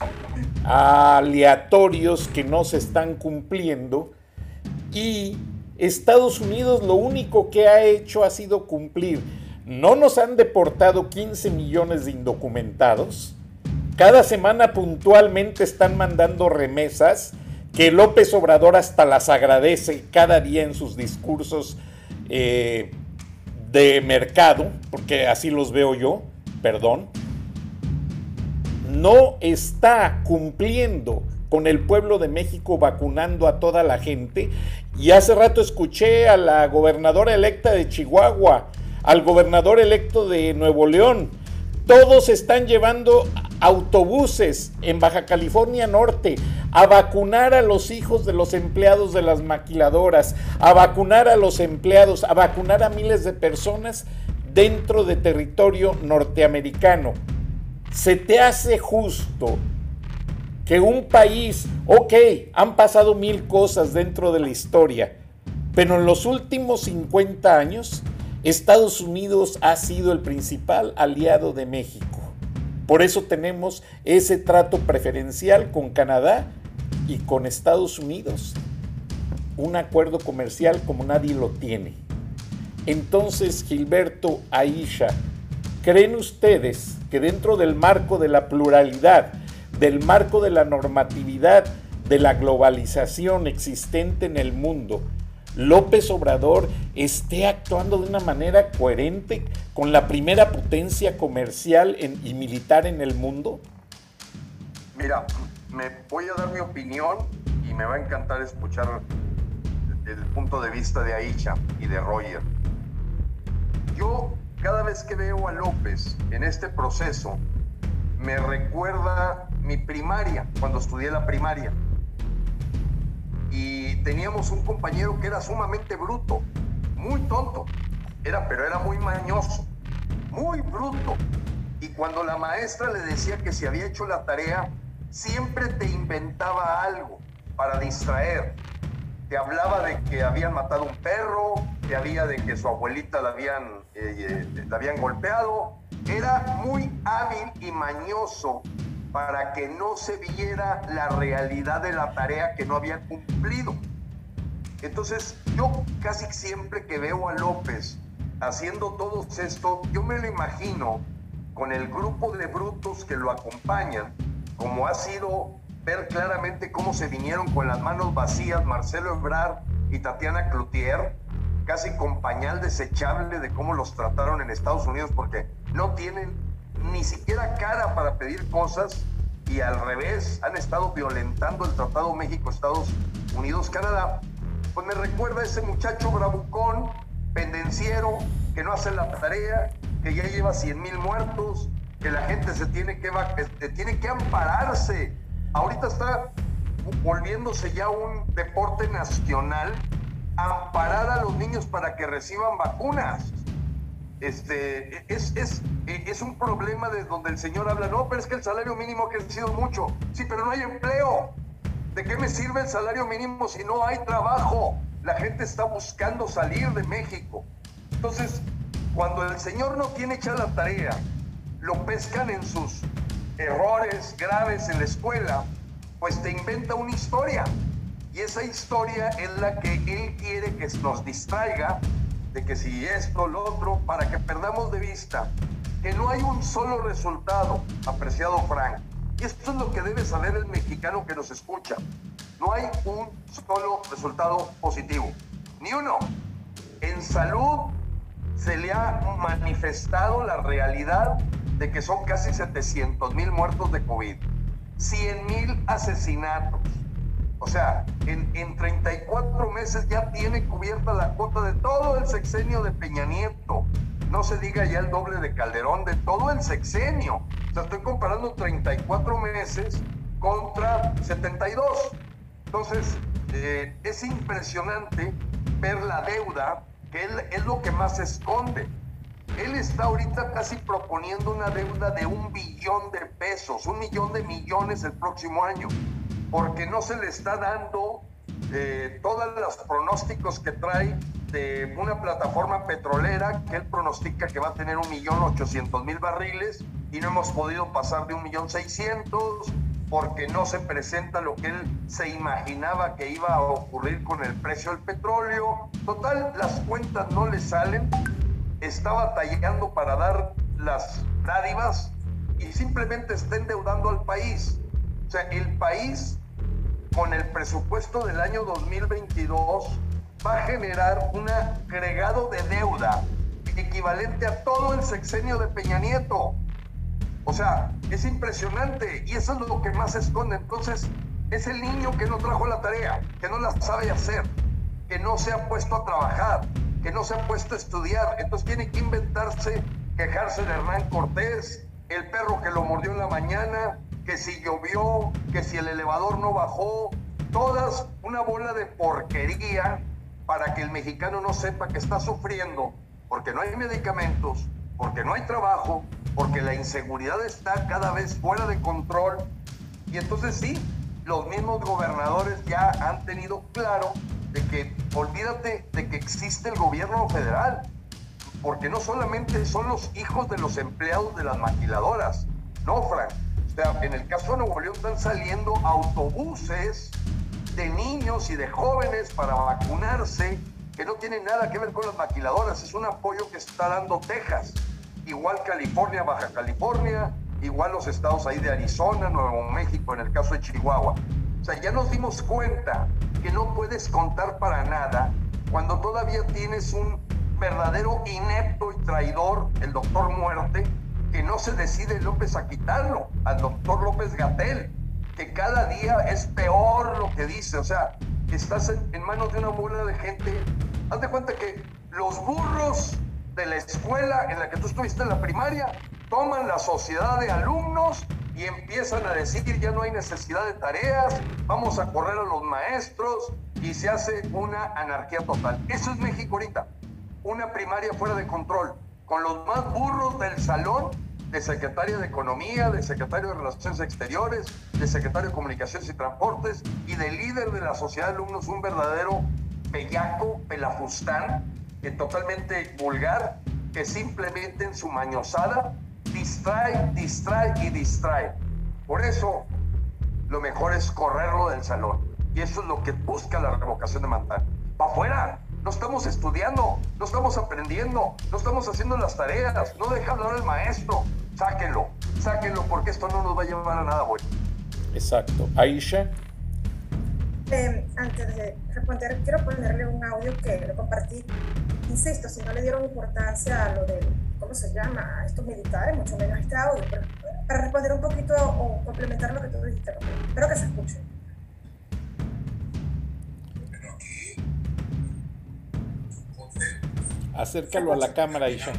aleatorios que no se están cumpliendo y Estados Unidos lo único que ha hecho ha sido cumplir. No nos han deportado 15 millones de indocumentados. Cada semana puntualmente están mandando remesas que López Obrador hasta las agradece cada día en sus discursos eh, de mercado, porque así los veo yo perdón, no está cumpliendo con el pueblo de México vacunando a toda la gente. Y hace rato escuché a la gobernadora electa de Chihuahua, al gobernador electo de Nuevo León. Todos están llevando autobuses en Baja California Norte a vacunar a los hijos de los empleados de las maquiladoras, a vacunar a los empleados, a vacunar a miles de personas dentro de territorio norteamericano. ¿Se te hace justo que un país, ok, han pasado mil cosas dentro de la historia, Pero en los últimos 50 años, Estados Unidos ha sido el principal aliado de México. Por eso tenemos ese trato preferencial con Canadá y con Estados Unidos. Un acuerdo comercial como nadie lo tiene. Entonces, Gilberto, Aisha, ¿creen ustedes que dentro del marco de la pluralidad, del marco de la normatividad, de la globalización existente en el mundo, López Obrador esté actuando de una manera coherente con la primera potencia comercial y militar en el mundo? Mira, me voy a dar mi opinión y me va a encantar escuchar el punto de vista de Aicha y de Roger. Yo cada vez que veo a López en este proceso, me recuerda mi primaria, cuando estudié la primaria y teníamos un compañero que era sumamente bruto, muy tonto, era, pero era muy mañoso, muy bruto. Y cuando la maestra le decía que si había hecho la tarea, siempre te inventaba algo para distraer. Te hablaba de que habían matado un perro, te había de que su abuelita la habían, eh, eh, la habían golpeado. Era muy hábil y mañoso para que no se viera la realidad de la tarea que no había cumplido. Entonces, yo casi siempre que veo a López haciendo todo esto, yo me lo imagino con el grupo de brutos que lo acompañan, como ha sido ver claramente cómo se vinieron con las manos vacías Marcelo Ebrard y Tatiana Cloutier, casi con pañal desechable de cómo los trataron en Estados Unidos, porque no tienen ni siquiera cara para pedir cosas y al revés han estado violentando el Tratado México-Estados Unidos-Canadá, pues me recuerda a ese muchacho bravucón, pendenciero, que no hace la tarea, que ya lleva 100 mil muertos, que la gente se tiene que, tiene que ampararse. Ahorita está volviéndose ya un deporte nacional amparar a los niños para que reciban vacunas este, es, es, es un problema de donde el Señor habla, no, pero es que el salario mínimo ha crecido mucho. Sí, pero no hay empleo. ¿De qué me sirve el salario mínimo si no hay trabajo? La gente está buscando salir de México. Entonces, cuando el Señor no tiene hecha la tarea, lo pescan en sus errores graves en la escuela, pues te inventa una historia. Y esa historia es la que Él quiere que nos distraiga de que si esto, lo otro, para que perdamos de vista que no hay un solo resultado, apreciado Frank. Y esto es lo que debe saber el mexicano que nos escucha. No hay un solo resultado positivo, ni uno. En salud se le ha manifestado la realidad de que son casi 700 mil muertos de COVID, 100 mil asesinatos, o sea, en, en 34 meses ya tiene cubierta la cuota de todo el sexenio de Peña Nieto. No se diga ya el doble de Calderón, de todo el sexenio. O sea, estoy comparando 34 meses contra 72. Entonces, eh, es impresionante ver la deuda, que él, es lo que más esconde. Él está ahorita casi proponiendo una deuda de un billón de pesos, un millón de millones el próximo año porque no se le está dando eh, todos los pronósticos que trae de una plataforma petrolera que él pronostica que va a tener un millón ochocientos mil barriles y no hemos podido pasar de un millón seiscientos porque no se presenta lo que él se imaginaba que iba a ocurrir con el precio del petróleo. Total, las cuentas no le salen, está batallando para dar las dádivas y simplemente está endeudando al país. O sea, el país con el presupuesto del año 2022 va a generar un agregado de deuda equivalente a todo el sexenio de Peña Nieto. O sea, es impresionante y eso es lo que más se esconde. Entonces, es el niño que no trajo la tarea, que no la sabe hacer, que no se ha puesto a trabajar, que no se ha puesto a estudiar. Entonces tiene que inventarse, quejarse de Hernán Cortés, el perro que lo mordió en la mañana, que si llovió, que si el elevador no bajó, todas una bola de porquería para que el mexicano no sepa que está sufriendo porque no hay medicamentos, porque no hay trabajo, porque la inseguridad está cada vez fuera de control. Y entonces sí, los mismos gobernadores ya han tenido claro de que olvídate de que existe el gobierno federal, porque no solamente son los hijos de los empleados de las maquiladoras, no, Frank. Sea, en el caso de Nuevo León están saliendo autobuses de niños y de jóvenes para vacunarse que no tienen nada que ver con las maquiladoras, es un apoyo que está dando Texas, igual California, Baja California, igual los estados ahí de Arizona, Nuevo México, en el caso de Chihuahua. O sea, ya nos dimos cuenta que no puedes contar para nada cuando todavía tienes un verdadero inepto y traidor, el doctor Muerte, que no se decide López a quitarlo, al doctor López Gatel, que cada día es peor lo que dice. O sea, estás en, manos de una bola de gente. Haz de cuenta que los burros de la escuela en la que tú estuviste en la primaria toman la sociedad de alumnos y empiezan a decir ya no hay necesidad de tareas, vamos a correr a los maestros y se hace una anarquía total. Eso es México ahorita, una primaria fuera de control, con los más burros del salón de secretaria de Economía, de secretario de Relaciones Exteriores, de secretario de Comunicaciones y Transportes y de líder de la sociedad de alumnos, un verdadero bellaco, pelafustán, que totalmente vulgar, que simplemente en su mañosada distrae, distrae y distrae. Por eso, lo mejor es correrlo del salón. Y eso es lo que busca la revocación de mandato. ¡Va afuera! No estamos estudiando, no estamos aprendiendo, no estamos haciendo las tareas, no deja hablar el maestro. Sáquenlo, sáquenlo porque esto no nos va a llevar a nada bueno. Exacto. Aisha. Eh, antes de responder, quiero ponerle un audio que lo compartí. Insisto, si no le dieron importancia a lo de, ¿cómo se llama?, a estos militares, mucho menos este audio, pero para responder un poquito o complementar lo que tú dijiste, espero que se escuche. Acércalo a la cámara, Aisha.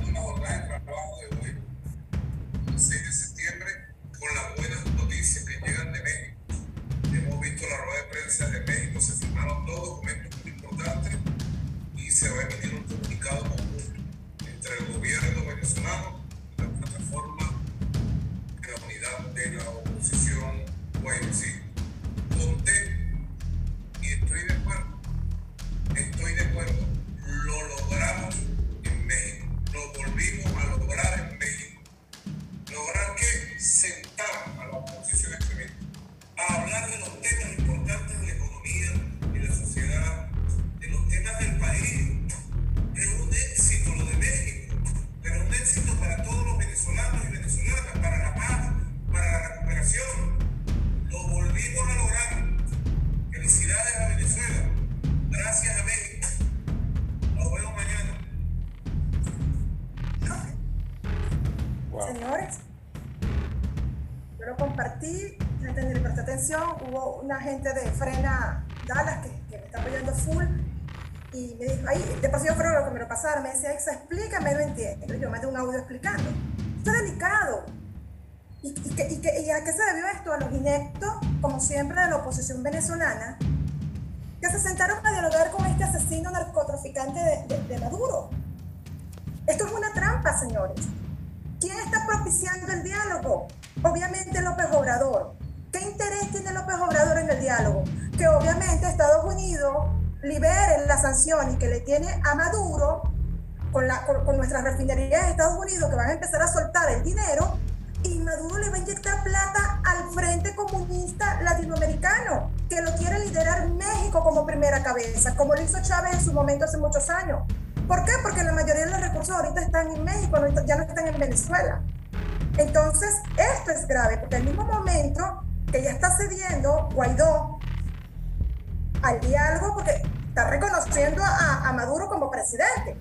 Hizo Chávez en su momento hace muchos años. ¿Por qué? Porque la mayoría de los recursos ahorita están en México, ya no están en Venezuela. Entonces, esto es grave, porque al mismo momento que ya está cediendo Guaidó al diálogo porque está reconociendo a, a, Maduro como presidente.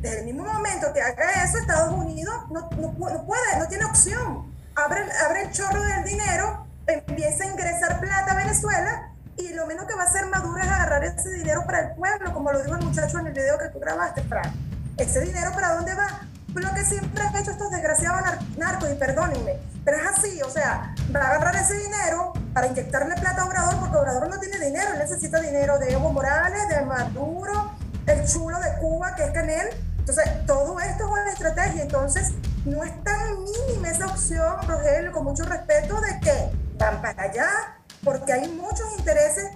Desde el mismo momento que haga eso, Estados Unidos no, no, no puede, no tiene opción. Abre, abre el chorro del dinero, empieza a ingresar plata a Venezuela y lo menos que va a hacer Maduro es agarrar ese dinero para el pueblo, como lo dijo el muchacho en el video que tú grabaste, Frank. ¿Ese dinero para dónde va? Lo que siempre han hecho estos desgraciados nar narcos, y perdónenme, pero es así, o sea, va a agarrar ese dinero para inyectarle plata a Obrador, porque Obrador no tiene dinero, él necesita dinero de Evo Morales, de Maduro, el chulo de Cuba, que es Canel. Entonces, todo esto es una estrategia, entonces no es tan mínima esa opción, Rogelio, con mucho respeto, de que van para allá, porque hay muchos intereses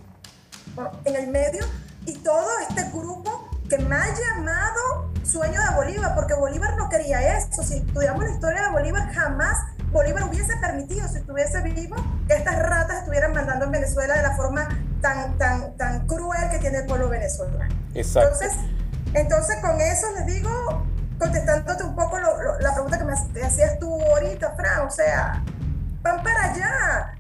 en el medio y todo este grupo que me ha llamado sueño de Bolívar, porque Bolívar no quería eso. Si estudiamos la historia de Bolívar, jamás Bolívar hubiese permitido, si estuviese vivo, que estas ratas estuvieran mandando en Venezuela de la forma tan, tan, tan cruel que tiene el pueblo venezolano. Exacto. Entonces, entonces con eso les digo, contestándote un poco la pregunta que me hacías tú ahorita, Fran, o sea, van para allá.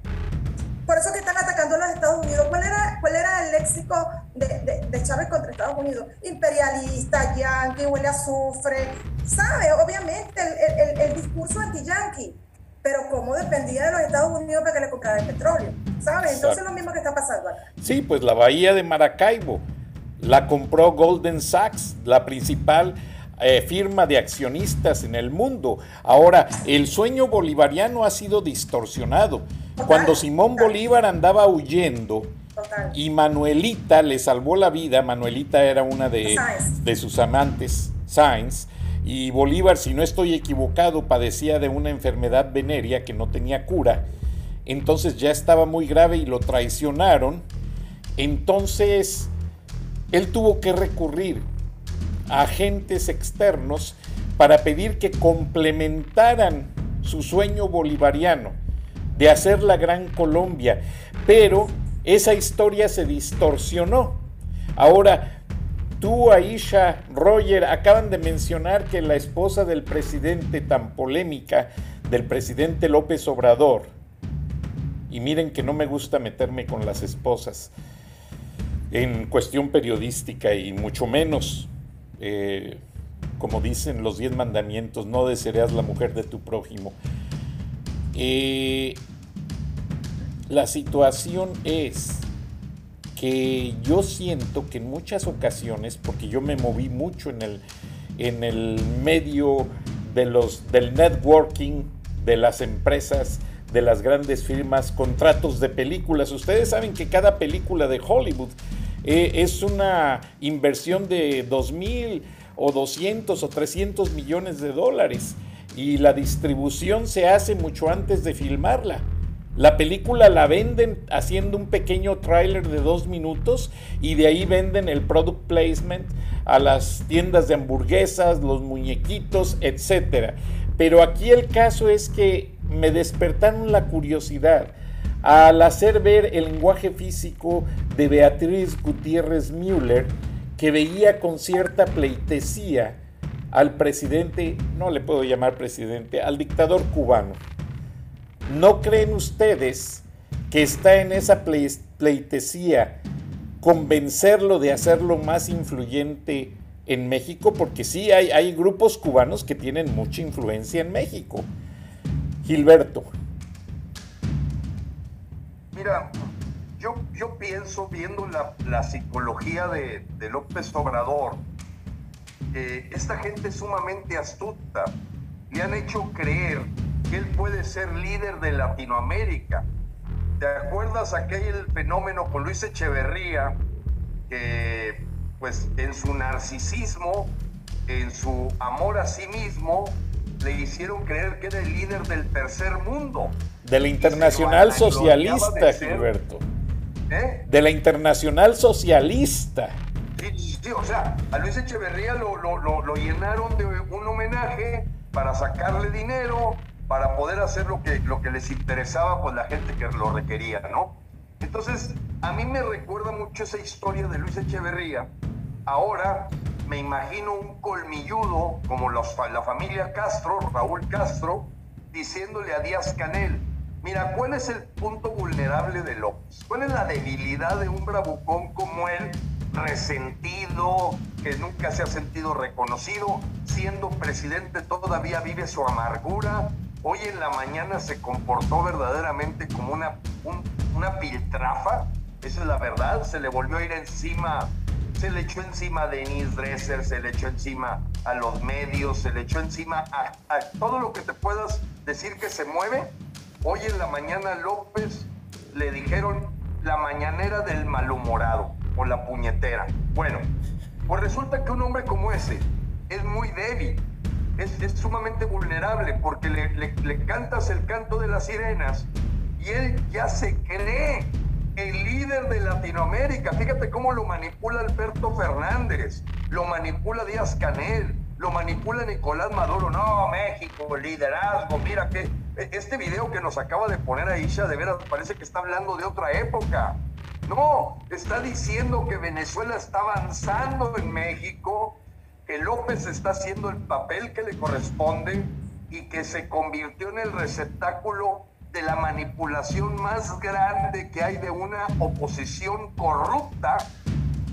Por eso que están atacando a los Estados Unidos. ¿Cuál era, cuál era el léxico de, de, Chávez contra Estados Unidos? Imperialista, yankee, huele a azufre. ¿Sabe? Obviamente el, el, el discurso anti-yankee pero cómo dependía de los Estados Unidos para que le comprara el petróleo, ¿sabes? Entonces lo mismo que está pasando acá. Sí, pues la bahía de Maracaibo la compró Golden Sachs, la principal eh, firma de accionistas en el mundo. Ahora, el sueño bolivariano ha sido distorsionado. Cuando Simón Bolívar andaba huyendo y Manuelita le salvó la vida, Manuelita era una de, de sus amantes, Sainz, y Bolívar, si no estoy equivocado, padecía de una enfermedad venérea que no tenía cura, entonces ya estaba muy grave y lo traicionaron, entonces él tuvo que recurrir a agentes externos para pedir que complementaran su sueño bolivariano de hacer la Gran Colombia, pero esa historia se distorsionó. Ahora, tú, Aisha, Roger, acaban de mencionar que la esposa del presidente tan polémica, del presidente López Obrador, y miren que no me gusta meterme con las esposas en cuestión periodística y mucho menos eh, como dicen los diez mandamientos, no desearás la mujer de tu prójimo. Eh, la situación es que yo siento que en muchas ocasiones, porque yo me moví mucho en el, en el medio de los, del networking, de las empresas, de las grandes firmas, contratos de películas. Ustedes saben que cada película de Hollywood eh, es una inversión de 2 mil o 200 o 300 millones de dólares y la distribución se hace mucho antes de filmarla. La película la venden haciendo un pequeño tráiler de dos minutos y de ahí venden el product placement a las tiendas de hamburguesas, los muñequitos, etc. Pero aquí el caso es que me despertaron la curiosidad al hacer ver el lenguaje físico de Beatriz Gutiérrez Müller, que veía con cierta pleitesía al presidente, no le puedo llamar presidente, al dictador cubano. ¿No creen ustedes que está en esa pleitesía convencerlo de hacerlo más influyente en México? Porque sí, hay, hay grupos cubanos que tienen mucha influencia en México. Gilberto. Mira, yo, yo pienso, viendo la, la psicología de, López Obrador, que esta gente es sumamente astuta. Le han hecho creer que él puede ser líder de Latinoamérica. ¿Te acuerdas aquel fenómeno con Luis Echeverría, que pues en su narcisismo, en su amor a sí mismo, le hicieron creer que era el líder del tercer mundo? De la internacional socialista, Gilberto. ¿Eh? De la internacional socialista. Sí, sí, o sea, a Luis Echeverría lo, lo, lo, llenaron de un homenaje para sacarle dinero, para poder hacer lo que, lo que les interesaba, pues la gente que lo requería, ¿no? Entonces, a mí me recuerda mucho esa historia de Luis Echeverría. Ahora me imagino un colmilludo como los, la familia Castro, Raúl Castro, diciéndole a Díaz Canel, Mira, ¿cuál es el punto vulnerable de López? ¿Cuál es la debilidad de un bravucón como él, resentido, que nunca se ha sentido reconocido, siendo presidente todavía vive su amargura? Hoy en la mañana se comportó verdaderamente como una, una piltrafa, esa es la verdad, se le volvió a ir encima, se le echó encima a Denise Dresser, se le echó encima a los medios, se le echó encima a, a todo lo que te puedas decir que se mueve Hoy en la mañana López le dijeron la mañanera del malhumorado o la puñetera. Bueno, pues resulta que un hombre como ese es muy débil, es, sumamente vulnerable porque le, le, cantas el canto de las sirenas y él ya se cree el líder de Latinoamérica. Fíjate cómo lo manipula Alberto Fernández, lo manipula Díaz Canel, lo manipula Nicolás Maduro. No, México, liderazgo, mira que este video que nos acaba de poner Aisha, de veras parece que está hablando de otra época. No, está diciendo que Venezuela está avanzando en México, que López está haciendo el papel que le corresponde y que se convirtió en el receptáculo de la manipulación más grande que hay de una oposición corrupta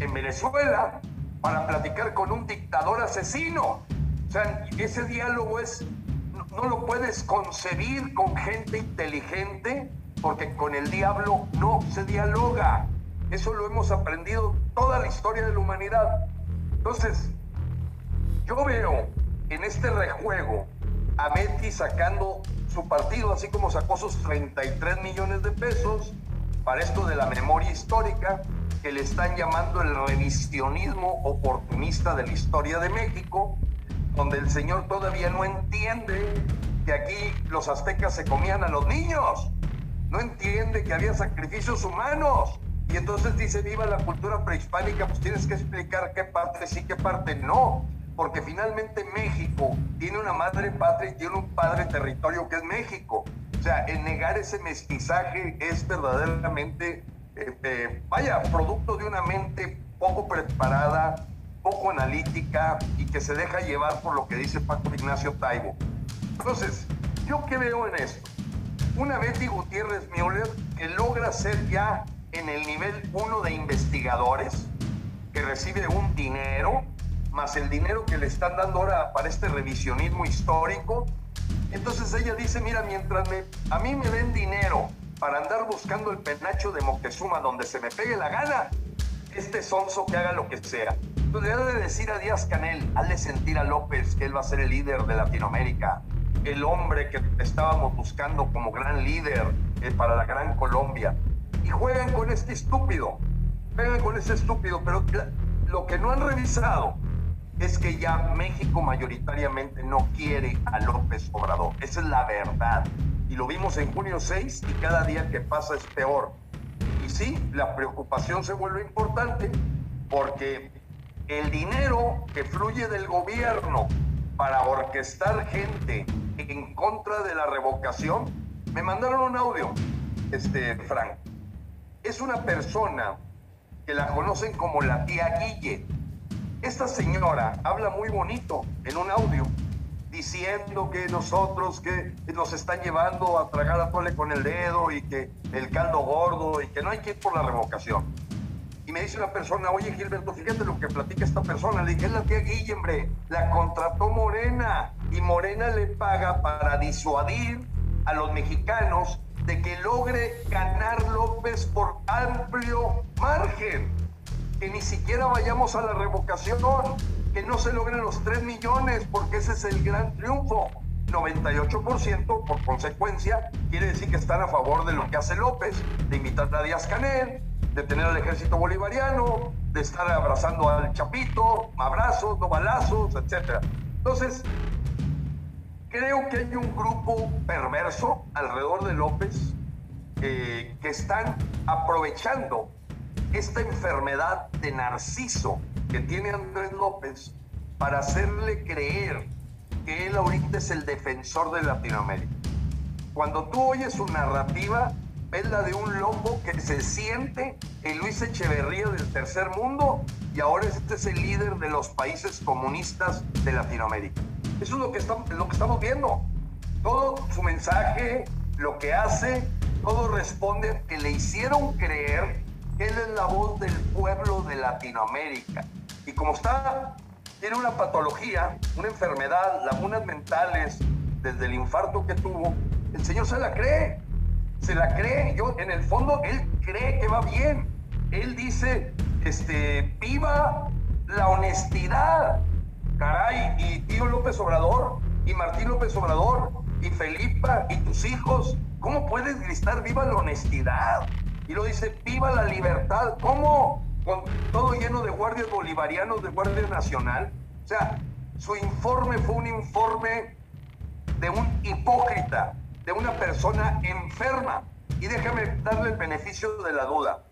en Venezuela para platicar con un dictador asesino. O sea, ese diálogo es, no, no lo puedes concebir con gente inteligente porque con el diablo no se dialoga. Eso lo hemos aprendido toda la historia de la humanidad. Entonces, yo veo en este rejuego a Betty sacando su partido, así como sacó sus 33 millones de pesos para esto de la memoria histórica, que le están llamando el revisionismo oportunista de la historia de México, donde el señor todavía no entiende que aquí los aztecas se comían a los niños, no entiende que había sacrificios humanos. Y entonces dice, viva la cultura prehispánica, pues tienes que explicar qué parte sí, qué parte no porque finalmente México tiene una madre patria y tiene un padre territorio que es México. O sea, el negar ese mestizaje es verdaderamente, eh, vaya, producto de una mente poco preparada, poco analítica y que se deja llevar por lo que dice Paco Ignacio Taibo. Entonces, ¿yo qué veo en esto? Una Betty Gutiérrez Müller que logra ser ya en el nivel uno de investigadores, que recibe un dinero más el dinero que le están dando ahora para este revisionismo histórico. Entonces ella dice, mira, mientras me, a mí me den dinero para andar buscando el penacho de Moctezuma donde se me pegue la gana, este sonso que haga lo que sea. Entonces le de decir a Díaz Canel, hazle sentir a López que él va a ser el líder de Latinoamérica, el hombre que estábamos buscando como gran líder eh, para la gran Colombia. Y juegan con este estúpido, juegan con ese estúpido, pero lo que no han revisado es que ya México mayoritariamente no quiere a López Obrador. Esa es la verdad. Y lo vimos en junio 6 y cada día que pasa es peor. Y sí, la preocupación se vuelve importante porque el dinero que fluye del gobierno para orquestar gente en contra de la revocación, me mandaron un audio, este, Frank. Es una persona que la conocen como la tía Guille esta señora habla muy bonito en un audio, diciendo que nosotros que nos están llevando a tragar a tole con el dedo y que el caldo gordo y que no hay que ir por la revocación. Y me dice una persona, oye Gilberto, fíjate lo que platica esta persona. Le dije, es la tía Guillembre, la contrató Morena y Morena le paga para disuadir a los mexicanos de que logre ganar López por amplio margen que ni siquiera vayamos a la revocación, que no se logren los 3 millones, porque ese es el gran triunfo. 98% por consecuencia quiere decir que están a favor de lo que hace López, de invitar a Díaz Canel, de tener al ejército bolivariano, de estar abrazando al Chapito, abrazos, no balazos, etc. Entonces, creo que hay un grupo perverso alrededor de López eh, que están aprovechando esta enfermedad de narciso que tiene Andrés López para hacerle creer que él ahorita es el defensor de Latinoamérica. Cuando tú oyes su narrativa, es la de un loco que se siente el Luis Echeverría del tercer mundo y ahora este es el líder de los países comunistas de Latinoamérica. Eso es lo que estamos, lo que estamos viendo. Todo su mensaje, lo que hace, todo responde que le hicieron creer él es la voz del pueblo de Latinoamérica. Y como está, tiene una patología, una enfermedad, lagunas mentales, desde el infarto que tuvo, el Señor se la cree. Se la cree. Yo, en el fondo, él cree que va bien. Él dice, este, viva la honestidad. Caray, y tío López Obrador, y Martín López Obrador, y Felipa, y tus hijos, ¿cómo puedes gritar viva la honestidad? Y lo dice, viva la libertad. ¿Cómo? Con todo lleno de guardias bolivarianos, de Guardia Nacional. O sea, su informe fue un informe de un hipócrita, de una persona enferma. Y déjame darle el beneficio de la duda.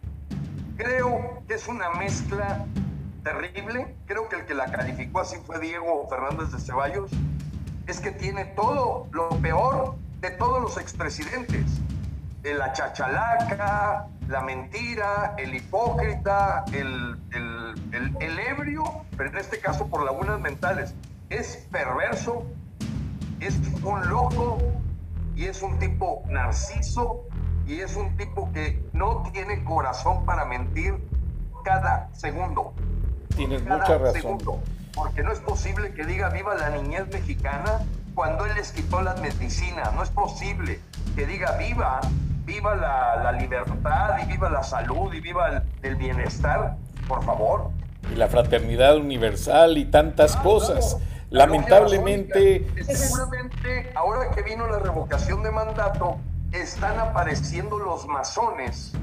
Creo que es una mezcla terrible. Creo que el que la calificó así fue Diego Fernández de Ceballos. Es que tiene todo lo peor de todos los expresidentes. La chachalaca, la mentira, el hipócrita, el, el, el, ebrio, pero en este caso por lagunas mentales. Es perverso, es un loco y es un tipo narciso y es un tipo que no tiene corazón para mentir cada segundo. Tienes mucha razón. porque no es posible que diga viva la niñez mexicana cuando él les quitó las medicinas. No es posible que diga viva, viva la, libertad y viva la salud y viva el, bienestar, por favor. Y la fraternidad universal y tantas cosas. Lamentablemente... Seguramente, ahora que vino la revocación de mandato, están apareciendo los masones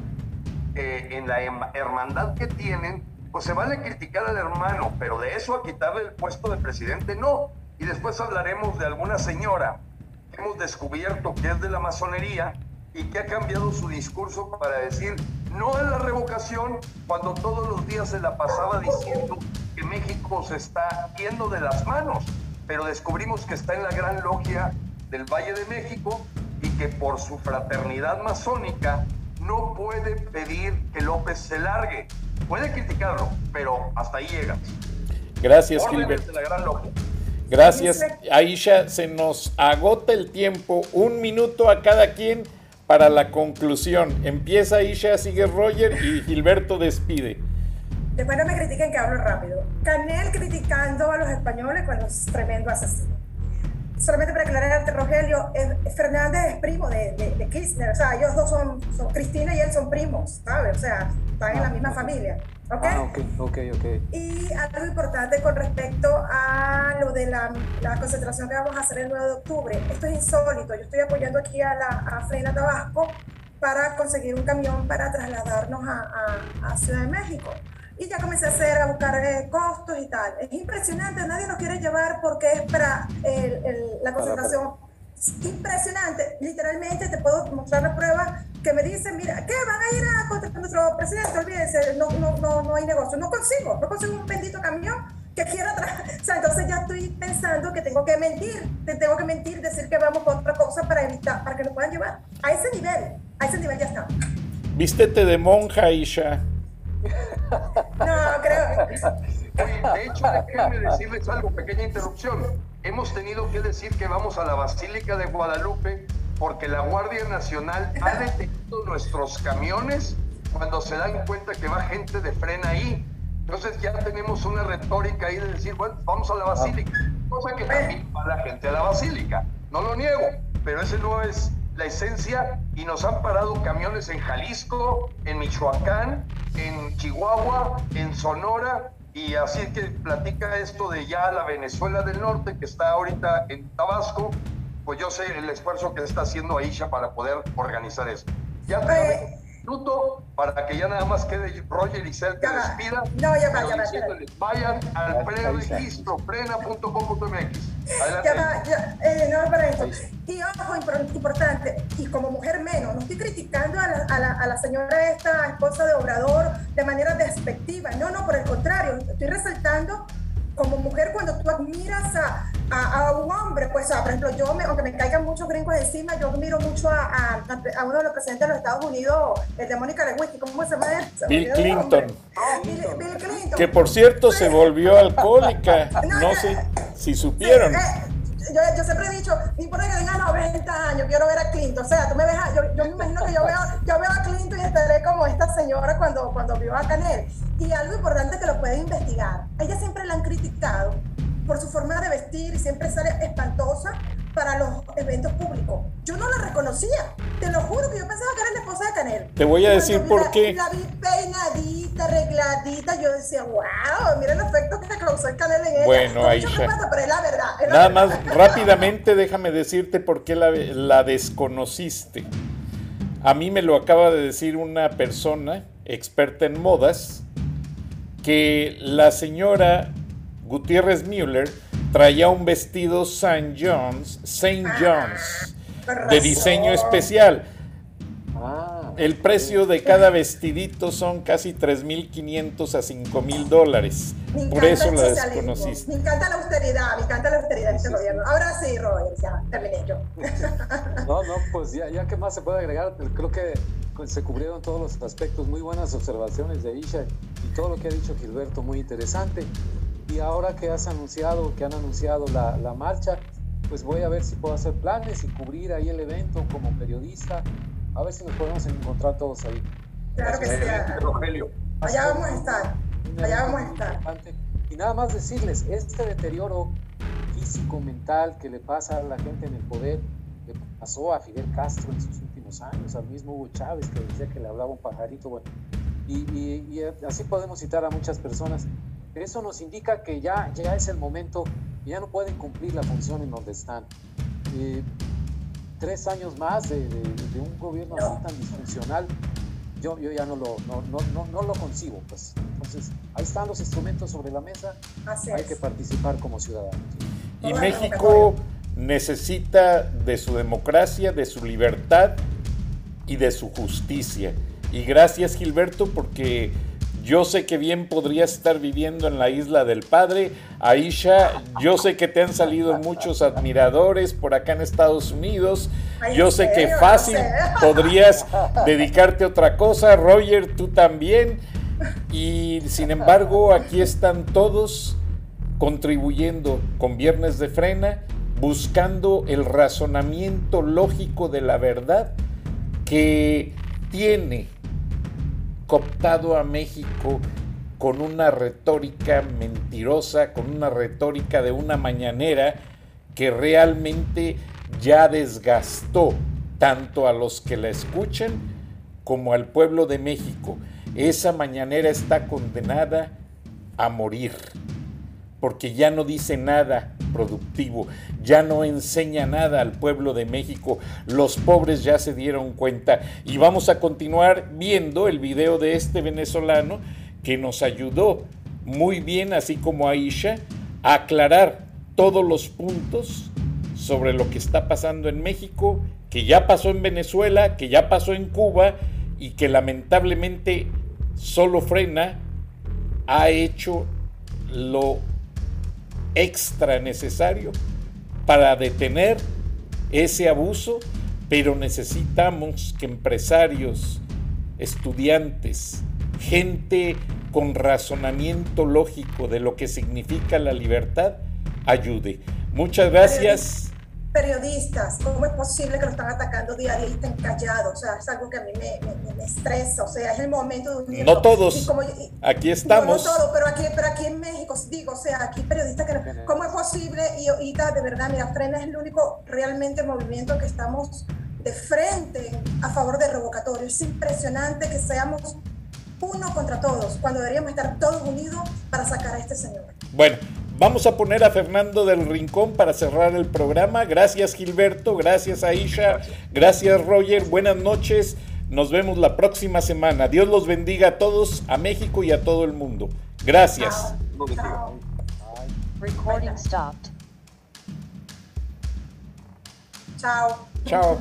eh, en la hermandad que tienen, pues se vale criticar al hermano, pero de eso a quitarle el puesto de presidente, no. Y después hablaremos de alguna señora que hemos descubierto que es de la masonería y que ha cambiado su discurso para decir no a la revocación cuando todos los días se la pasaba diciendo que México se está yendo de las manos, pero descubrimos que está en la gran logia del Valle de México y que por su fraternidad masónica no puede pedir que López se largue. Puede criticarlo, pero hasta ahí llega. Gracias, Gilberto. Gracias, Aisha. Se nos agota el tiempo. Un minuto a cada quien para la conclusión. Empieza Aisha, sigue Roger y Gilberto despide. Después no me critiquen que hablo rápido. Canel criticando a los españoles cuando es tremendo asesino solamente para aclarar, Rogelio, Fernández es primo de, de, Kirchner, o sea, ellos dos son, son, Cristina y él son primos, ¿sabes? O sea, están en la ah, misma familia. ¿ok? Ah, ok, ok, ok. Y algo importante con respecto a lo de la, la, concentración que vamos a hacer el 9 de octubre. Esto es insólito. Yo estoy apoyando aquí a, la, a Frena Tabasco para conseguir un camión para trasladarnos a, a, a Ciudad de México y ya comencé a hacer, a buscar eh, costos y tal. Es impresionante, nadie nos quiere llevar porque es para la concentración. Impresionante, literalmente te puedo mostrar la prueba que me dicen, mira, ¿qué? Van a ir a contra nuestro presidente, olvídense, no, no, no, no hay negocio, no consigo, no consigo un bendito camión que quiera (laughs) o sea, entonces ya estoy pensando que tengo que mentir, te tengo que mentir, decir que vamos con otra cosa para evitar, para que nos puedan llevar. A ese nivel, a ese nivel ya está. Vístete de monja, Isha. (laughs) No, creo. de hecho, déjenme decirles algo, pequeña interrupción. Hemos tenido que decir que vamos a la Basílica de Guadalupe porque la Guardia Nacional ha detenido nuestros camiones cuando se dan cuenta que va gente de frena ahí. Entonces ya tenemos una retórica ahí de decir, bueno, vamos a la Basílica. Cosa que también va la gente a la Basílica. No lo niego, pero ese no es la esencia y nos han parado camiones en Jalisco, en Michoacán, en Chihuahua, en Sonora y así que platica esto de ya la Venezuela del Norte que está ahorita en Tabasco, pues yo sé el esfuerzo que está haciendo Aisha para poder organizar esto. Ya minuto para que ya nada más quede Roger y Cel que despida. No, ya va, ya va. Vayan al preregistro, prena.com.mx. Ya va, ya, eh, no, para esto. Y ojo, importante, y como mujer menos, no estoy criticando a la, a la, a la señora esta esposa de Obrador de manera despectiva, no, no, por el contrario, estoy resaltando como mujer cuando tú admiras a, a, un hombre, pues, por ejemplo, yo, me, aunque me caigan muchos gringos encima, yo admiro mucho a, a, uno de los presidentes de los Estados Unidos, el de Mónica Lewinsky, ¿cómo se llama? Bill Clinton. Bill, Clinton. Que por cierto se volvió alcohólica, (laughs) no, sé si supieron. Eh, yo, yo, siempre he dicho, ni por que tenga 90 años, quiero ver a Clinton. O sea, tú me ves, yo, yo, me imagino que yo veo, yo veo a Clinton y estaré como esta señora cuando, cuando vio a Canel. Y algo importante que lo puede investigar. Ella siempre la han criticado por su forma de vestir y siempre sale espantosa para los eventos públicos. Yo no la reconocía. Te lo juro que yo pensaba que era la esposa de Canel. Te voy a decir por qué. La vi peinadita, arregladita. Yo decía, wow, mira el efecto que causó el Canel en ella. Bueno, Aisha. pero es la verdad. Nada más, rápidamente déjame decirte por qué la, la desconociste. A mí me lo acaba de decir una persona experta en modas que la señora Gutiérrez Müller traía un vestido St. John's, Saint John's de diseño especial. Ah, el precio de cada vestidito son casi 3.500 a 5.000 dólares. Por eso la desconociste. Me encanta la austeridad, me encanta la austeridad de este gobierno. Ahora sí, Roger, ya terminé yo. (laughs) No, no, pues ya, ya que más se puede agregar, creo que se cubrieron todos los aspectos, muy buenas observaciones de Isha y todo lo que ha dicho Gilberto, muy interesante. Y ahora que has anunciado, que han anunciado la, la marcha, pues voy a ver si puedo hacer planes y cubrir ahí el evento como periodista. A ver si nos podemos encontrar todos ahí. Claro que sí. Rogelio. Allá vamos a estar. Allá vamos a estar. Y nada más decirles, este deterioro físico, mental que le pasa a la gente en el poder, le pasó a Fidel Castro en sus últimos años, al mismo Hugo Chávez que decía que le hablaba un pajarito, bueno, y, y, así podemos citar a muchas personas. Eso nos indica que ya, ya es el momento ya no pueden cumplir la función en donde están. Eh, tres años más de, un gobierno así tan disfuncional, yo, yo ya no lo, no, no, no, lo concibo. Pues. Entonces, ahí están los instrumentos sobre la mesa, hay que participar como ciudadanos. Y México necesita de su democracia, de su libertad y de su justicia. Y gracias Gilberto porque yo sé que bien podrías estar viviendo en la isla del Padre. Aisha, yo sé que te han salido muchos admiradores por acá en Estados Unidos. Yo sé que fácil (laughs) podrías dedicarte a otra cosa. Roger, tú también. Y sin embargo, aquí están todos contribuyendo con Viernes de Frena, buscando el razonamiento lógico de la verdad que tiene cooptado a México con una retórica mentirosa, con una retórica de una mañanera que realmente ya desgastó tanto a los que la escuchan como al pueblo de México. Esa mañanera está condenada a morir porque ya no dice nada productivo, ya no enseña nada al pueblo de México, los pobres ya se dieron cuenta. Y vamos a continuar viendo el video de este venezolano que nos ayudó muy bien, así como Aisha, a aclarar todos los puntos sobre lo que está pasando en México, que ya pasó en Venezuela, que ya pasó en Cuba y que lamentablemente solo frena ha hecho lo extra necesario para detener ese abuso, pero necesitamos que empresarios, estudiantes, gente con razonamiento lógico de lo que significa la libertad, ayude. Muchas gracias periodistas, ¿cómo es posible que lo están atacando día a día y estén callados? O sea, es algo que a mí me, me, estresa, o sea, es el momento de No todos, aquí estamos. No, todos, pero aquí, pero aquí en México, digo, o sea, aquí periodistas que ¿cómo es posible? Y ahorita, de verdad, mira, Frena es el único realmente movimiento que estamos de frente a favor del revocatorio. Es impresionante que seamos uno contra todos, cuando deberíamos estar todos unidos para sacar a este señor. Bueno, Vamos a poner a Fernando del Rincón para cerrar el programa. Gracias Gilberto, gracias Aisha, gracias Roger, buenas noches. Nos vemos la próxima semana. Dios los bendiga a todos, a México y a todo el mundo. Gracias. Chao. Chao.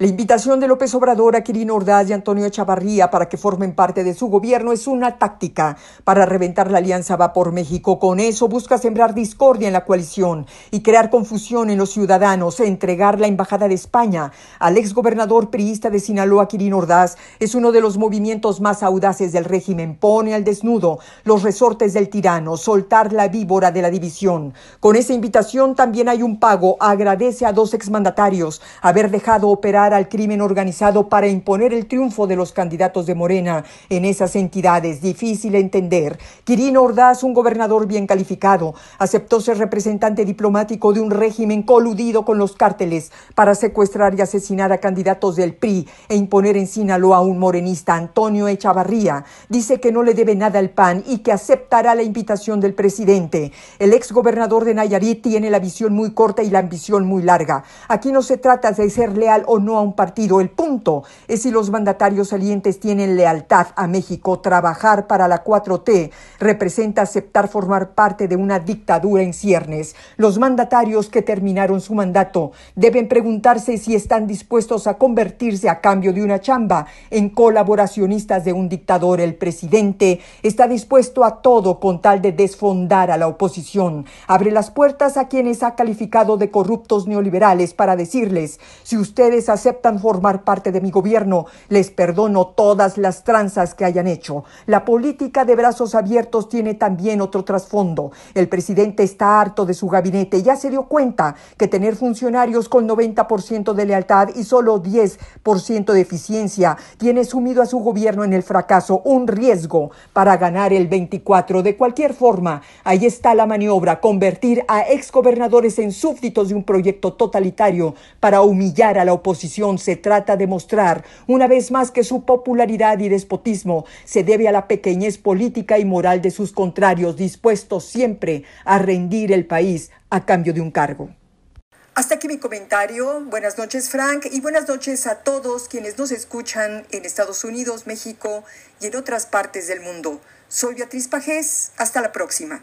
La invitación de López Obrador a Quirino Ordaz y Antonio Chavarría para que formen parte de su gobierno es una táctica para reventar la alianza Va por México. Con eso busca sembrar discordia en la coalición y crear confusión en los ciudadanos. Entregar la embajada de España al exgobernador priista de Sinaloa, Quirino Ordaz, es uno de los movimientos más audaces del régimen. Pone al desnudo los resortes del tirano, soltar la víbora de la división. Con esa invitación también hay un pago. Agradece a dos exmandatarios haber dejado operar al crimen organizado para imponer el triunfo de los candidatos de Morena en esas entidades. Difícil entender. Quirino Ordaz, un gobernador bien calificado, aceptó ser representante diplomático de un régimen coludido con los cárteles para secuestrar y asesinar a candidatos del PRI e imponer en Sinaloa a un morenista, Antonio Echavarría. Dice que no le debe nada al PAN y que aceptará la invitación del presidente. El ex gobernador de Nayarit tiene la visión muy corta y la ambición muy larga. Aquí no se trata de ser leal o no un partido. El punto es si los mandatarios salientes tienen lealtad a México. Trabajar para la 4T representa aceptar formar parte de una dictadura en ciernes. Los mandatarios que terminaron su mandato deben preguntarse si están dispuestos a convertirse a cambio de una chamba en colaboracionistas de un dictador. El presidente está dispuesto a todo con tal de desfondar a la oposición. Abre las puertas a quienes ha calificado de corruptos neoliberales para decirles, si ustedes aceptan aceptan formar parte de mi gobierno, les perdono todas las tranzas que hayan hecho. La política de brazos abiertos tiene también otro trasfondo. El presidente está harto de su gabinete. Ya se dio cuenta que tener funcionarios con 90% de lealtad y solo 10% de eficiencia tiene sumido a su gobierno en el fracaso, un riesgo para ganar el 24. De cualquier forma, ahí está la maniobra, convertir a exgobernadores en súbditos de un proyecto totalitario para humillar a la se trata de mostrar una vez más que su popularidad y despotismo se debe a la pequeñez política y moral de sus contrarios, dispuestos siempre a rendir el país a cambio de un cargo. Hasta aquí mi comentario. Buenas noches, Frank, y buenas noches a todos quienes nos escuchan en Estados Unidos, México y en otras partes del mundo. Soy Beatriz Pajés. Hasta la próxima.